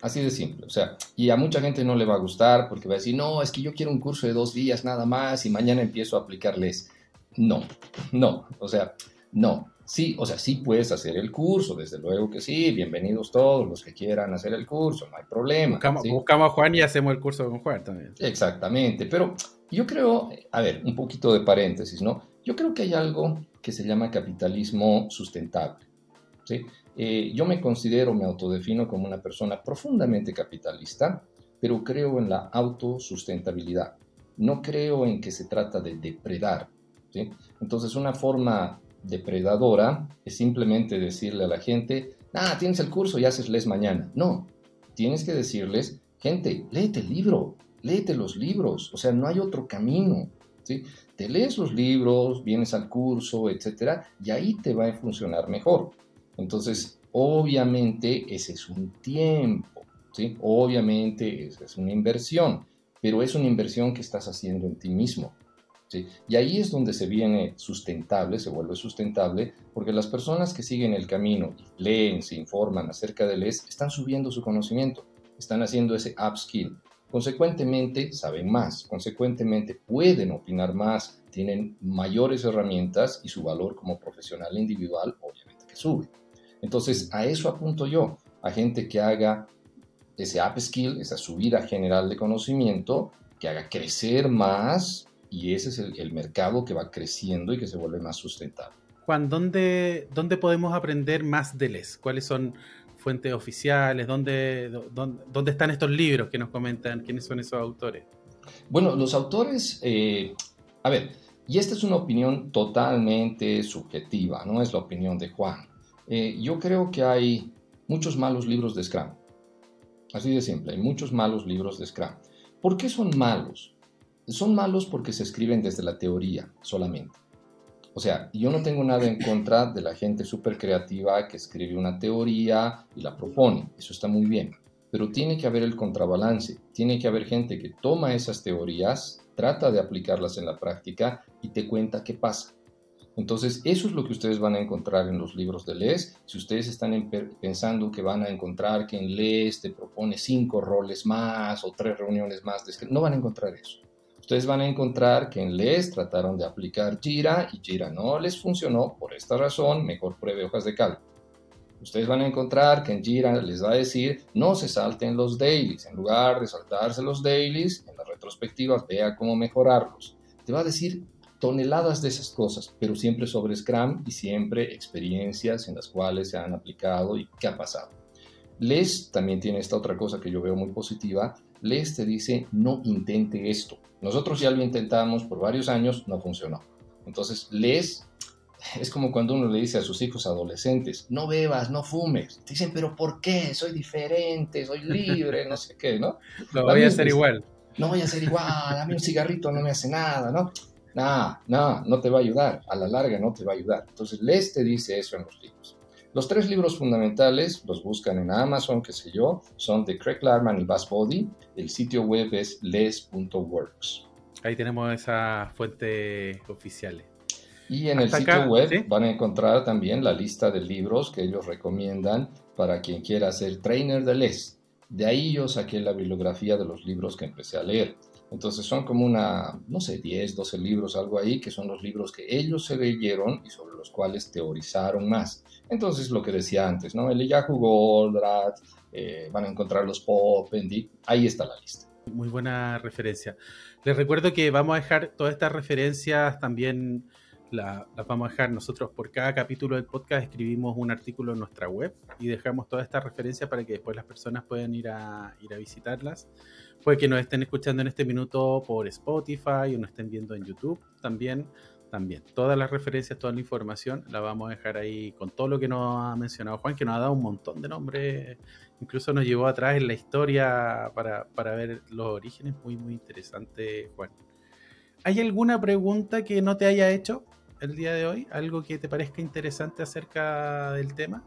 Así de simple. O sea, y a mucha gente no le va a gustar porque va a decir, no, es que yo quiero un curso de dos días nada más y mañana empiezo a aplicarles. No, no, o sea, no. Sí, o sea, sí puedes hacer el curso, desde luego que sí. Bienvenidos todos los que quieran hacer el curso, no hay problema. Buscamos, a Juan y hacemos el curso con Juan también. Exactamente, pero yo creo, a ver, un poquito de paréntesis, ¿no? Yo creo que hay algo que se llama capitalismo sustentable. ¿sí? Eh, yo me considero, me autodefino como una persona profundamente capitalista, pero creo en la autosustentabilidad. No creo en que se trata de depredar. ¿sí? Entonces, una forma depredadora es simplemente decirle a la gente, ah, tienes el curso y haces mañana. No, tienes que decirles, gente, léete el libro, léete los libros, o sea, no hay otro camino. Te lees los libros, vienes al curso, etcétera, y ahí te va a funcionar mejor. Entonces, obviamente, ese es un tiempo. Obviamente, esa es una inversión, pero es una inversión que estás haciendo en ti mismo. Y ahí es donde se viene sustentable, se vuelve sustentable, porque las personas que siguen el camino, leen, se informan acerca de LES, están subiendo su conocimiento, están haciendo ese upskill. Consecuentemente, saben más, consecuentemente pueden opinar más, tienen mayores herramientas y su valor como profesional individual obviamente que sube. Entonces, a eso apunto yo, a gente que haga ese up skill, esa subida general de conocimiento, que haga crecer más y ese es el, mercado que va creciendo y que se vuelve más sustentable. Juan, ¿dónde, dónde podemos aprender más de LES? ¿Cuáles son fuentes oficiales? ¿Dónde, dónde, están estos libros que nos comentan? ¿Quiénes son esos autores? Bueno, los autores, eh, a ver, y esta es una opinión totalmente subjetiva, no es la opinión de Juan. Eh, yo creo que hay muchos malos libros de Scrum. Así de simple, hay muchos malos libros de Scrum. ¿Por qué son malos? Son malos porque se escriben desde la teoría solamente. O sea, yo no tengo nada en contra de la gente súper creativa que escribe una teoría y la propone. Eso está muy bien. Pero tiene que haber el contrabalance. Tiene que haber gente que toma esas teorías, trata de aplicarlas en la práctica y te cuenta qué pasa. Entonces, eso es lo que ustedes van a encontrar en los libros de Les. Si ustedes están pensando que van a encontrar que en Les te propone cinco roles más o tres reuniones más, no van a encontrar eso. Ustedes van a encontrar que en Les trataron de aplicar Jira y Jira no les funcionó. Por esta razón, mejor pruebe hojas de cálculo. Ustedes van a encontrar que en Jira les va a decir no se salten los dailies. En lugar de saltarse los dailies, en la retrospectiva vea cómo mejorarlos. Te va a decir toneladas de esas cosas, pero siempre sobre Scrum y siempre experiencias en las cuales se han aplicado y qué ha pasado. Les también tiene esta otra cosa que yo veo muy positiva. Les te dice, no intente esto. Nosotros ya lo intentamos por varios años, no funcionó. Entonces, Les es como cuando uno le dice a sus hijos adolescentes, no bebas, no fumes. dicen, pero ¿por qué? Soy diferente, soy libre, no sé qué, ¿no? Lo voy a hacer igual. No voy a ser igual, a mí un cigarrito no me hace nada, ¿no? No, no, no te va a ayudar, a la larga no te va a ayudar. Entonces, Les te dice eso en los libros. Los tres libros fundamentales los buscan en Amazon, qué sé yo, son de Craig Larman y Buzz Body. El sitio web es les.works. Ahí tenemos esas fuentes oficiales. Y en el sitio web van a encontrar también la lista de libros que ellos recomiendan para quien quiera ser trainer de Les. De ahí yo saqué la bibliografía de los libros que empecé a leer. Entonces son como una, no sé, 10, 12 libros, algo ahí, que son los libros que ellos se leyeron y sobre los cuales teorizaron más. Entonces lo que decía antes, ¿no? El Yahoo Goldratt, eh, van a encontrar los Pop, ahí está la lista. Muy buena referencia. Les recuerdo que vamos a dejar todas estas referencias también las vamos a dejar nosotros por cada capítulo del podcast, escribimos un artículo en nuestra web y dejamos toda esta referencia para que después las personas puedan ir a, ir a visitarlas. Puede que nos estén escuchando en este minuto por Spotify o nos estén viendo en YouTube también. También, todas las referencias, toda la información la vamos a dejar ahí con todo lo que nos ha mencionado Juan, que nos ha dado un montón de nombres, incluso nos llevó atrás en la historia para, para ver los orígenes, muy, muy interesante, Juan. ¿Hay alguna pregunta que no te haya hecho? el día de hoy? ¿Algo que te parezca interesante acerca del tema?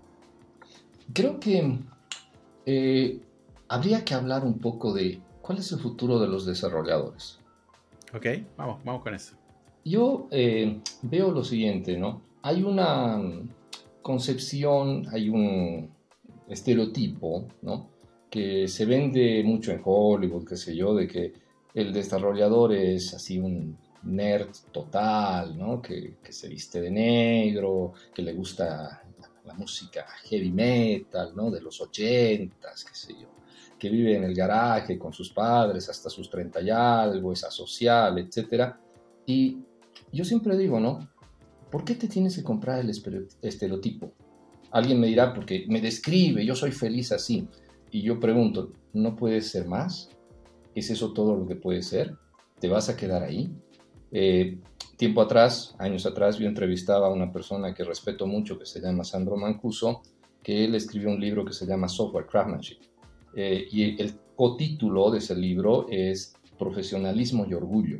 Creo que eh, habría que hablar un poco de cuál es el futuro de los desarrolladores. Ok, vamos, vamos con eso. Yo eh, veo lo siguiente, ¿no? Hay una concepción, hay un estereotipo, ¿no? Que se vende mucho en Hollywood, qué sé yo, de que el desarrollador es así un nerd total, ¿no? Que, se viste de negro, que le gusta la, música heavy metal, ¿no? De los ochentas, qué sé yo, que vive en el garaje con sus padres hasta sus 30 y algo, es asocial, etc. Y yo siempre digo, ¿no? ¿Por qué te tienes que comprar el estereotipo? Alguien me dirá, porque me describe, yo soy feliz así. Y yo pregunto, ¿no puedes ser más? ¿Es eso todo lo que puede ser? ¿Te vas a quedar ahí? Eh, tiempo atrás, años atrás, yo entrevistaba a una persona que respeto mucho, que se llama Sandro Mancuso, que él escribió un libro que se llama Software Craftsmanship. Eh, y el cotítulo de ese libro es Profesionalismo y Orgullo.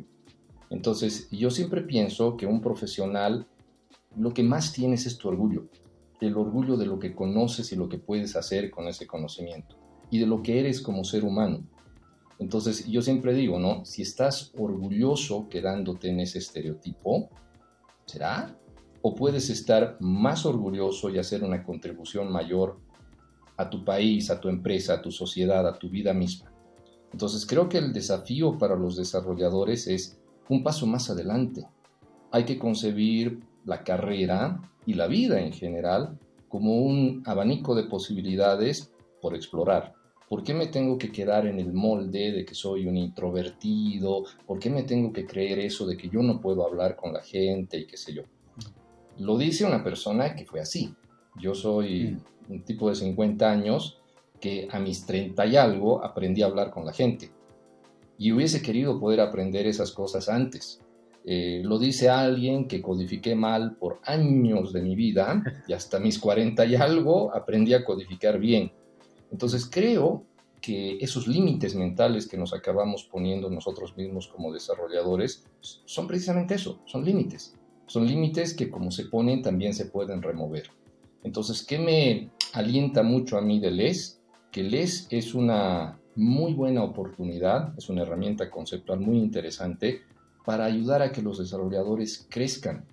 Entonces, yo siempre pienso que un profesional lo que más tienes es tu orgullo, el orgullo de lo que conoces y lo que puedes hacer con ese conocimiento, y de lo que eres como ser humano. Entonces, yo siempre digo, ¿no? Si estás orgulloso quedándote en ese estereotipo, ¿será? ¿O puedes estar más orgulloso y hacer una contribución mayor a tu país, a tu empresa, a tu sociedad, a tu vida misma? Entonces, creo que el desafío para los desarrolladores es un paso más adelante. Hay que concebir la carrera y la vida en general como un abanico de posibilidades por explorar. ¿Por qué me tengo que quedar en el molde de que soy un introvertido? ¿Por qué me tengo que creer eso de que yo no puedo hablar con la gente y qué sé yo? Lo dice una persona que fue así. Yo soy mm. un tipo de 50 años que a mis 30 y algo aprendí a hablar con la gente. Y hubiese querido poder aprender esas cosas antes. Eh, lo dice alguien que codifiqué mal por años de mi vida y hasta mis 40 y algo aprendí a codificar bien. Entonces creo que esos límites mentales que nos acabamos poniendo nosotros mismos como desarrolladores son precisamente eso, son límites. Son límites que como se ponen también se pueden remover. Entonces, ¿qué me alienta mucho a mí de LES? Que LES es una muy buena oportunidad, es una herramienta conceptual muy interesante para ayudar a que los desarrolladores crezcan.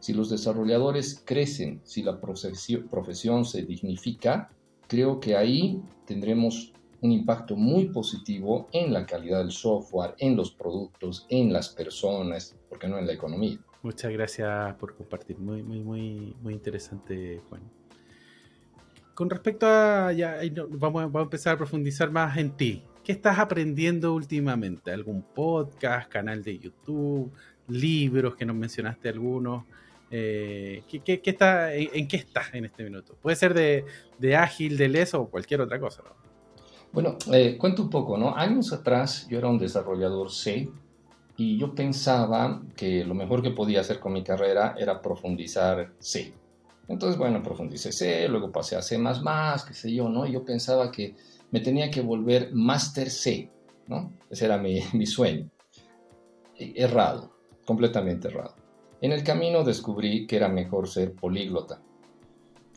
Si los desarrolladores crecen, si la profesión se dignifica, creo que ahí tendremos un impacto muy positivo en la calidad del software, en los productos, en las personas, porque no en la economía. Muchas gracias por compartir, muy, muy, muy, muy interesante, Juan. Con respecto a, ya, vamos, a empezar a profundizar más en ti. ¿Qué estás aprendiendo últimamente? ¿Algún podcast, canal de YouTube, libros que nos mencionaste algunos? Eh, ¿qué, está, en, qué estás en este minuto? Puede ser de, de ágil, de leso o cualquier otra cosa. ¿no? Bueno, eh, cuento un poco, ¿no? Años atrás yo era un desarrollador C y yo pensaba que lo mejor que podía hacer con mi carrera era profundizar C. Entonces, bueno, profundicé C, luego pasé a C++, qué sé yo, ¿no? Y yo pensaba que me tenía que volver Master C, ¿no? Ese era mi, [laughs] mi sueño. Errado, completamente errado. En el camino descubrí que era mejor ser políglota,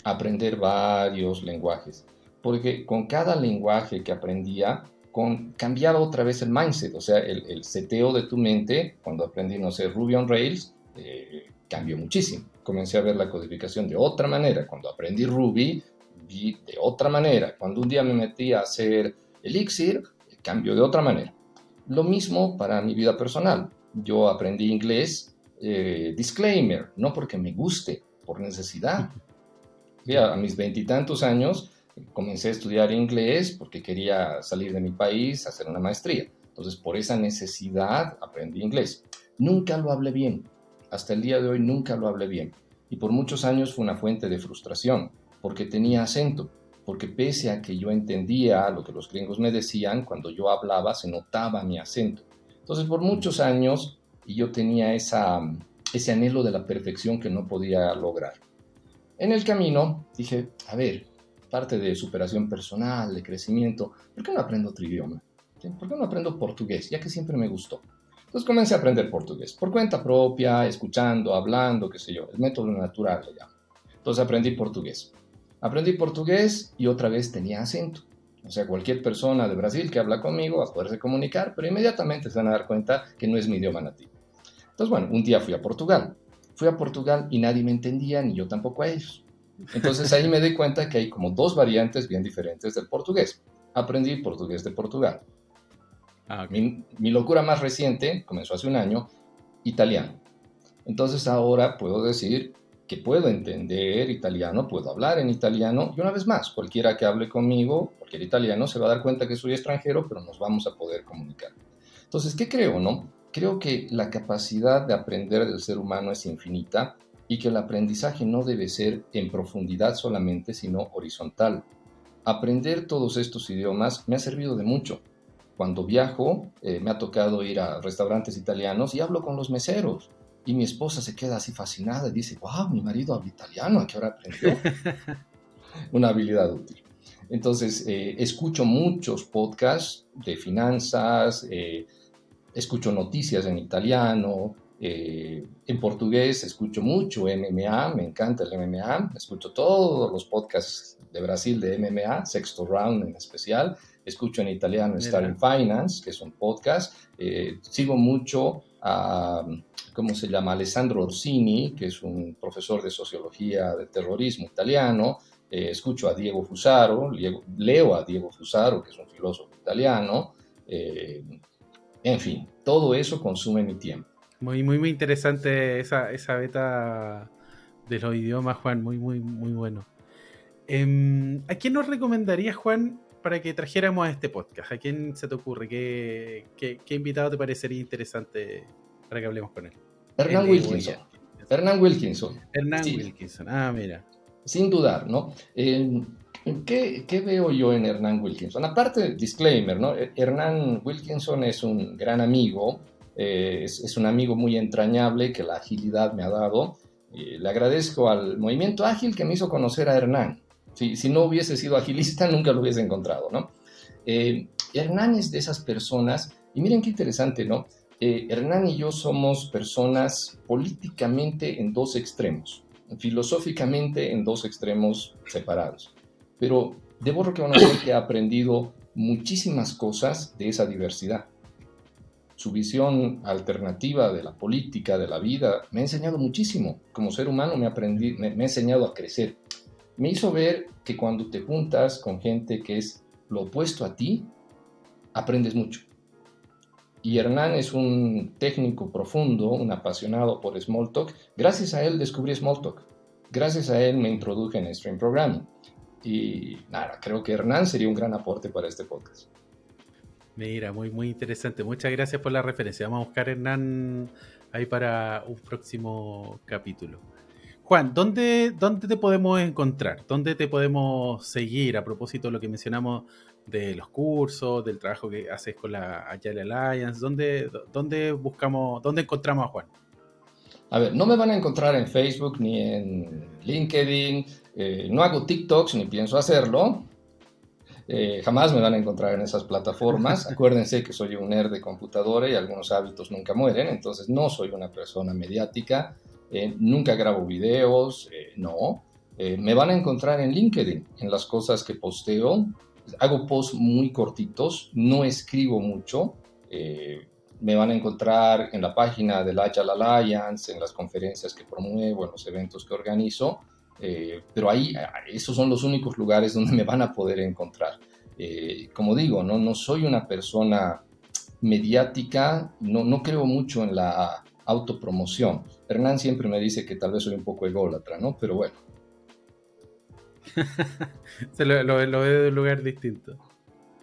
aprender varios lenguajes porque con cada lenguaje que aprendía, con, cambiaba otra vez el mindset, o sea, el, seteo de tu mente, cuando aprendí, no sé, Ruby on Rails, eh, cambió muchísimo. Comencé a ver la codificación de otra manera. Cuando aprendí Ruby, vi de otra manera. Cuando un día me metí a hacer Elixir, cambió de otra manera. Lo mismo para mi vida personal. Yo aprendí inglés, eh, disclaimer, no porque me guste, por necesidad. Ya, a mis veintitantos años comencé a estudiar inglés porque quería salir de mi país, hacer una maestría. Entonces, por esa necesidad aprendí inglés. Nunca lo hablé bien. Hasta el día de hoy nunca lo hablé bien. Y por muchos años fue una fuente de frustración, porque tenía acento, porque pese a que yo entendía lo que los gringos me decían, cuando yo hablaba se notaba mi acento. Entonces, por muchos años yo tenía ese anhelo de la perfección que no podía lograr. En el camino dije, a ver, parte de superación personal, de crecimiento, ¿por qué no aprendo otro idioma? ¿Por qué no aprendo portugués? Ya que siempre me gustó. Entonces comencé a aprender portugués, por cuenta propia, escuchando, hablando, qué sé yo, el método natural le llamo. Entonces aprendí portugués. Aprendí portugués y otra vez tenía acento. O sea, cualquier persona de Brasil que habla conmigo va a poderse comunicar, pero inmediatamente se van a dar cuenta que no es mi idioma nativo. Entonces, bueno, un día fui a Portugal. Fui a Portugal y nadie me entendía, ni yo tampoco a ellos. Entonces ahí me di cuenta que hay como dos variantes bien diferentes del portugués. Aprendí portugués de Portugal. Ah, mi, locura más reciente, comenzó hace un año, italiano. Entonces ahora puedo decir que puedo entender italiano, puedo hablar en italiano y una vez más, cualquiera que hable conmigo, cualquier italiano se va a dar cuenta que soy extranjero, pero nos vamos a poder comunicar. Entonces, ¿qué creo, no? Creo que la capacidad de aprender del ser humano es infinita y que el aprendizaje no debe ser en profundidad solamente, sino horizontal. Aprender todos estos idiomas me ha servido de mucho. Cuando viajo, eh, me ha tocado ir a restaurantes italianos y hablo con los meseros. Y mi esposa se queda así fascinada y dice, wow, mi marido habla italiano, ¿a qué hora aprendió? [laughs] Una habilidad útil. Entonces, eh, escucho muchos podcasts de finanzas, eh, escucho noticias en italiano, eh, en portugués escucho mucho MMA, me encanta el MMA, escucho todos los podcasts de Brasil de MMA, Sexto Round en especial, escucho en italiano Starting Finance, que es un podcast, eh, sigo mucho a, ¿cómo se llama? Alessandro Orsini, que es un profesor de sociología de terrorismo italiano, eh, escucho a Diego Fusaro, leo a Diego Fusaro, que es un filósofo italiano, en fin, todo eso consume mi tiempo. Muy, muy, muy interesante esa, esa beta de los idiomas, Juan. Muy, muy, muy bueno. Em, ¿A quién nos recomendarías, Juan, para que trajéramos a este podcast? ¿A quién se te ocurre? ¿Qué, qué, invitado te parecería interesante para que hablemos con él? Hernán Wilkinson. Hernán Wilkinson. Hernán Wilkinson. Ah, mira. Sin dudar, ¿no? Em, ¿qué, ¿qué, veo yo en Hernán Wilkinson? Aparte, disclaimer, ¿no? Hernán Wilkinson es un gran amigo eh, es, un amigo muy entrañable que la agilidad me ha dado. le agradezco al movimiento ágil que me hizo conocer a Hernán. Si, no hubiese sido agilista, [laughs] nunca lo hubiese encontrado, ¿no? Eh, Hernán es de esas personas, y miren qué interesante, ¿no? Eh, Hernán y yo somos personas políticamente en dos extremos, filosóficamente en dos extremos separados. Pero debo reconocer que he aprendido muchísimas cosas de esa diversidad. Su visión alternativa de la política, de la vida, me ha enseñado muchísimo. Como ser humano me, aprendí, ha enseñado a crecer. Me hizo ver que cuando te juntas con gente que es lo opuesto a ti, aprendes mucho. Y Hernán es un técnico profundo, un apasionado por Smalltalk. Gracias a él descubrí Smalltalk. Gracias a él me introduje en Stream Programming. Y nada, creo que Hernán sería un gran aporte para este podcast. Mira, muy, muy interesante. Muchas gracias por la referencia. Vamos a buscar a Hernán ahí para un próximo capítulo. Juan, ¿dónde, ¿dónde te podemos encontrar? ¿Dónde te podemos seguir a propósito de lo que mencionamos de los cursos, del trabajo que haces con la Agile Alliance? ¿Dónde, dónde buscamos, dónde encontramos a Juan? A ver, no me van a encontrar en Facebook ni en LinkedIn, eh, no hago TikToks ni pienso hacerlo. Eh, jamás me van a encontrar en esas plataformas. [laughs] Acuérdense que soy un nerd de computadora y algunos hábitos nunca mueren, entonces no soy una persona mediática, eh, nunca grabo videos, no. me van a encontrar en LinkedIn, en las cosas que posteo, hago posts muy cortitos, no escribo mucho. Eh, me van a encontrar en la página del Agile Alliance, en las conferencias que promuevo, en los eventos que organizo. Eh, pero ahí, esos son los únicos lugares donde me van a poder encontrar. Eh, como digo, ¿no? no soy una persona mediática, no, no creo mucho en la autopromoción. Hernán siempre me dice que tal vez soy un poco ególatra, ¿no? Pero bueno, [laughs] Se lo, lo, ve de un lugar distinto.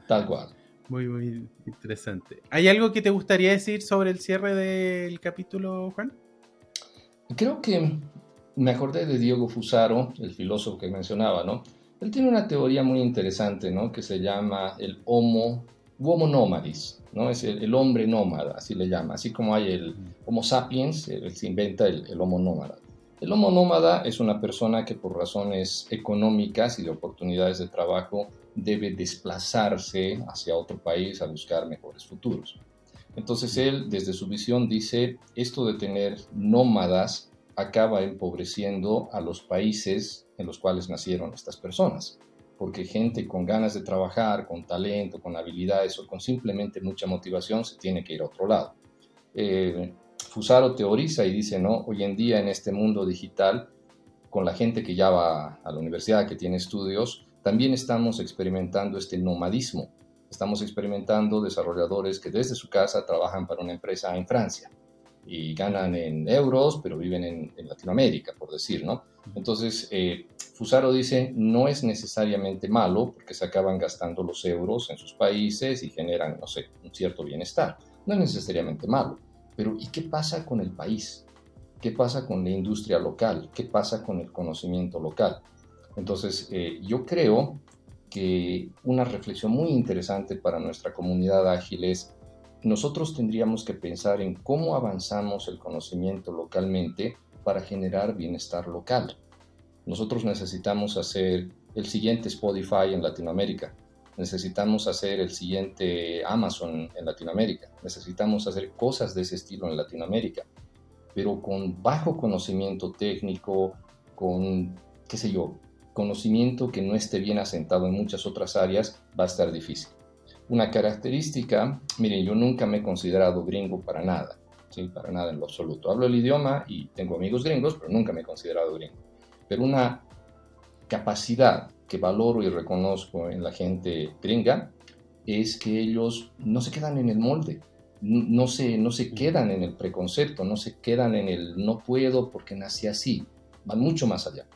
Tal cual. Muy, muy interesante. ¿Hay algo que te gustaría decir sobre el cierre del capítulo, Juan? Creo que me acordé de Diego Fusaro, el filósofo que mencionaba, ¿no? Él tiene una teoría muy interesante, ¿no? Que se llama el Homo, homo nomadis, ¿no? Es el, hombre nómada, así le llama. Así como hay el Homo sapiens, él se inventa el, el Homo nómada. El homo nómada es una persona que por razones económicas y de oportunidades de trabajo debe desplazarse hacia otro país a buscar mejores futuros. Entonces él, desde su visión, dice, esto de tener nómadas acaba empobreciendo a los países en los cuales nacieron estas personas, porque gente con ganas de trabajar, con talento, con habilidades o con simplemente mucha motivación se tiene que ir a otro lado. Eh, Fusaro teoriza y dice, ¿no? Hoy en día en este mundo digital, con la gente que ya va a la universidad, que tiene estudios, también estamos experimentando este nomadismo. Estamos experimentando desarrolladores que desde su casa trabajan para una empresa en Francia y ganan en euros, pero viven en, Latinoamérica, por decir, ¿no? Entonces, eh, Fusaro dice, no es necesariamente malo porque se acaban gastando los euros en sus países y generan, no sé, un cierto bienestar. No es necesariamente malo. Pero ¿y qué pasa con el país? ¿Qué pasa con la industria local? ¿Qué pasa con el conocimiento local? Entonces, eh, yo creo que una reflexión muy interesante para nuestra comunidad ágil es, nosotros tendríamos que pensar en cómo avanzamos el conocimiento localmente para generar bienestar local. Nosotros necesitamos hacer el siguiente Spotify en Latinoamérica, necesitamos hacer el siguiente Amazon en Latinoamérica, necesitamos hacer cosas de ese estilo en Latinoamérica, pero con bajo conocimiento técnico, con, qué sé yo, conocimiento que no esté bien asentado en muchas otras áreas, va a estar difícil. Una característica, miren, yo nunca me he considerado gringo para nada, ¿sí? para nada en lo absoluto. Hablo el idioma y tengo amigos gringos, pero nunca me he considerado gringo. Pero una capacidad que valoro y reconozco en la gente gringa es que ellos no se quedan en el molde, no se, no se quedan en el preconcepto, no se quedan en el no puedo porque nací así, van mucho más allá.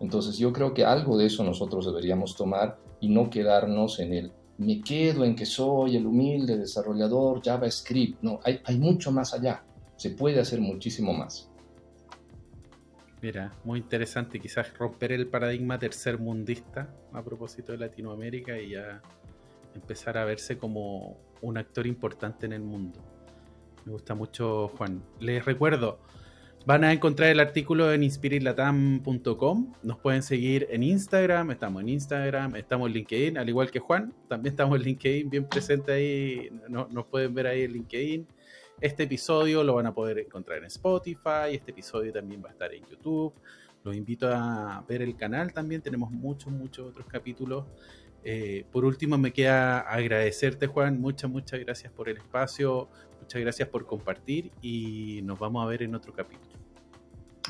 Entonces yo creo que algo de eso nosotros deberíamos tomar y no quedarnos en el me quedo en que soy el humilde desarrollador JavaScript. No, hay, hay mucho más allá. Se puede hacer muchísimo más. Mira, muy interesante, quizás romper el paradigma tercermundista a propósito de Latinoamérica y ya empezar a verse como un actor importante en el mundo. Me gusta mucho, Juan. Les recuerdo, van a encontrar el artículo en inspiritlatam.com. Nos pueden seguir en Instagram, estamos en Instagram, estamos en LinkedIn, al igual que Juan, también estamos en LinkedIn, bien presente ahí, nos pueden ver ahí en LinkedIn. Este episodio lo van a poder encontrar en Spotify, este episodio también va a estar en YouTube. Los invito a ver el canal también, tenemos muchos, muchos otros capítulos Eh, por último, me queda agradecerte, Juan. Muchas, muchas gracias por el espacio. Muchas gracias por compartir y nos vamos a ver en otro capítulo.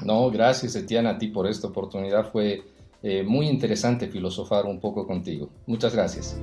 No, gracias, Etiana, a ti por esta oportunidad. Fue eh, muy interesante filosofar un poco contigo. Muchas gracias.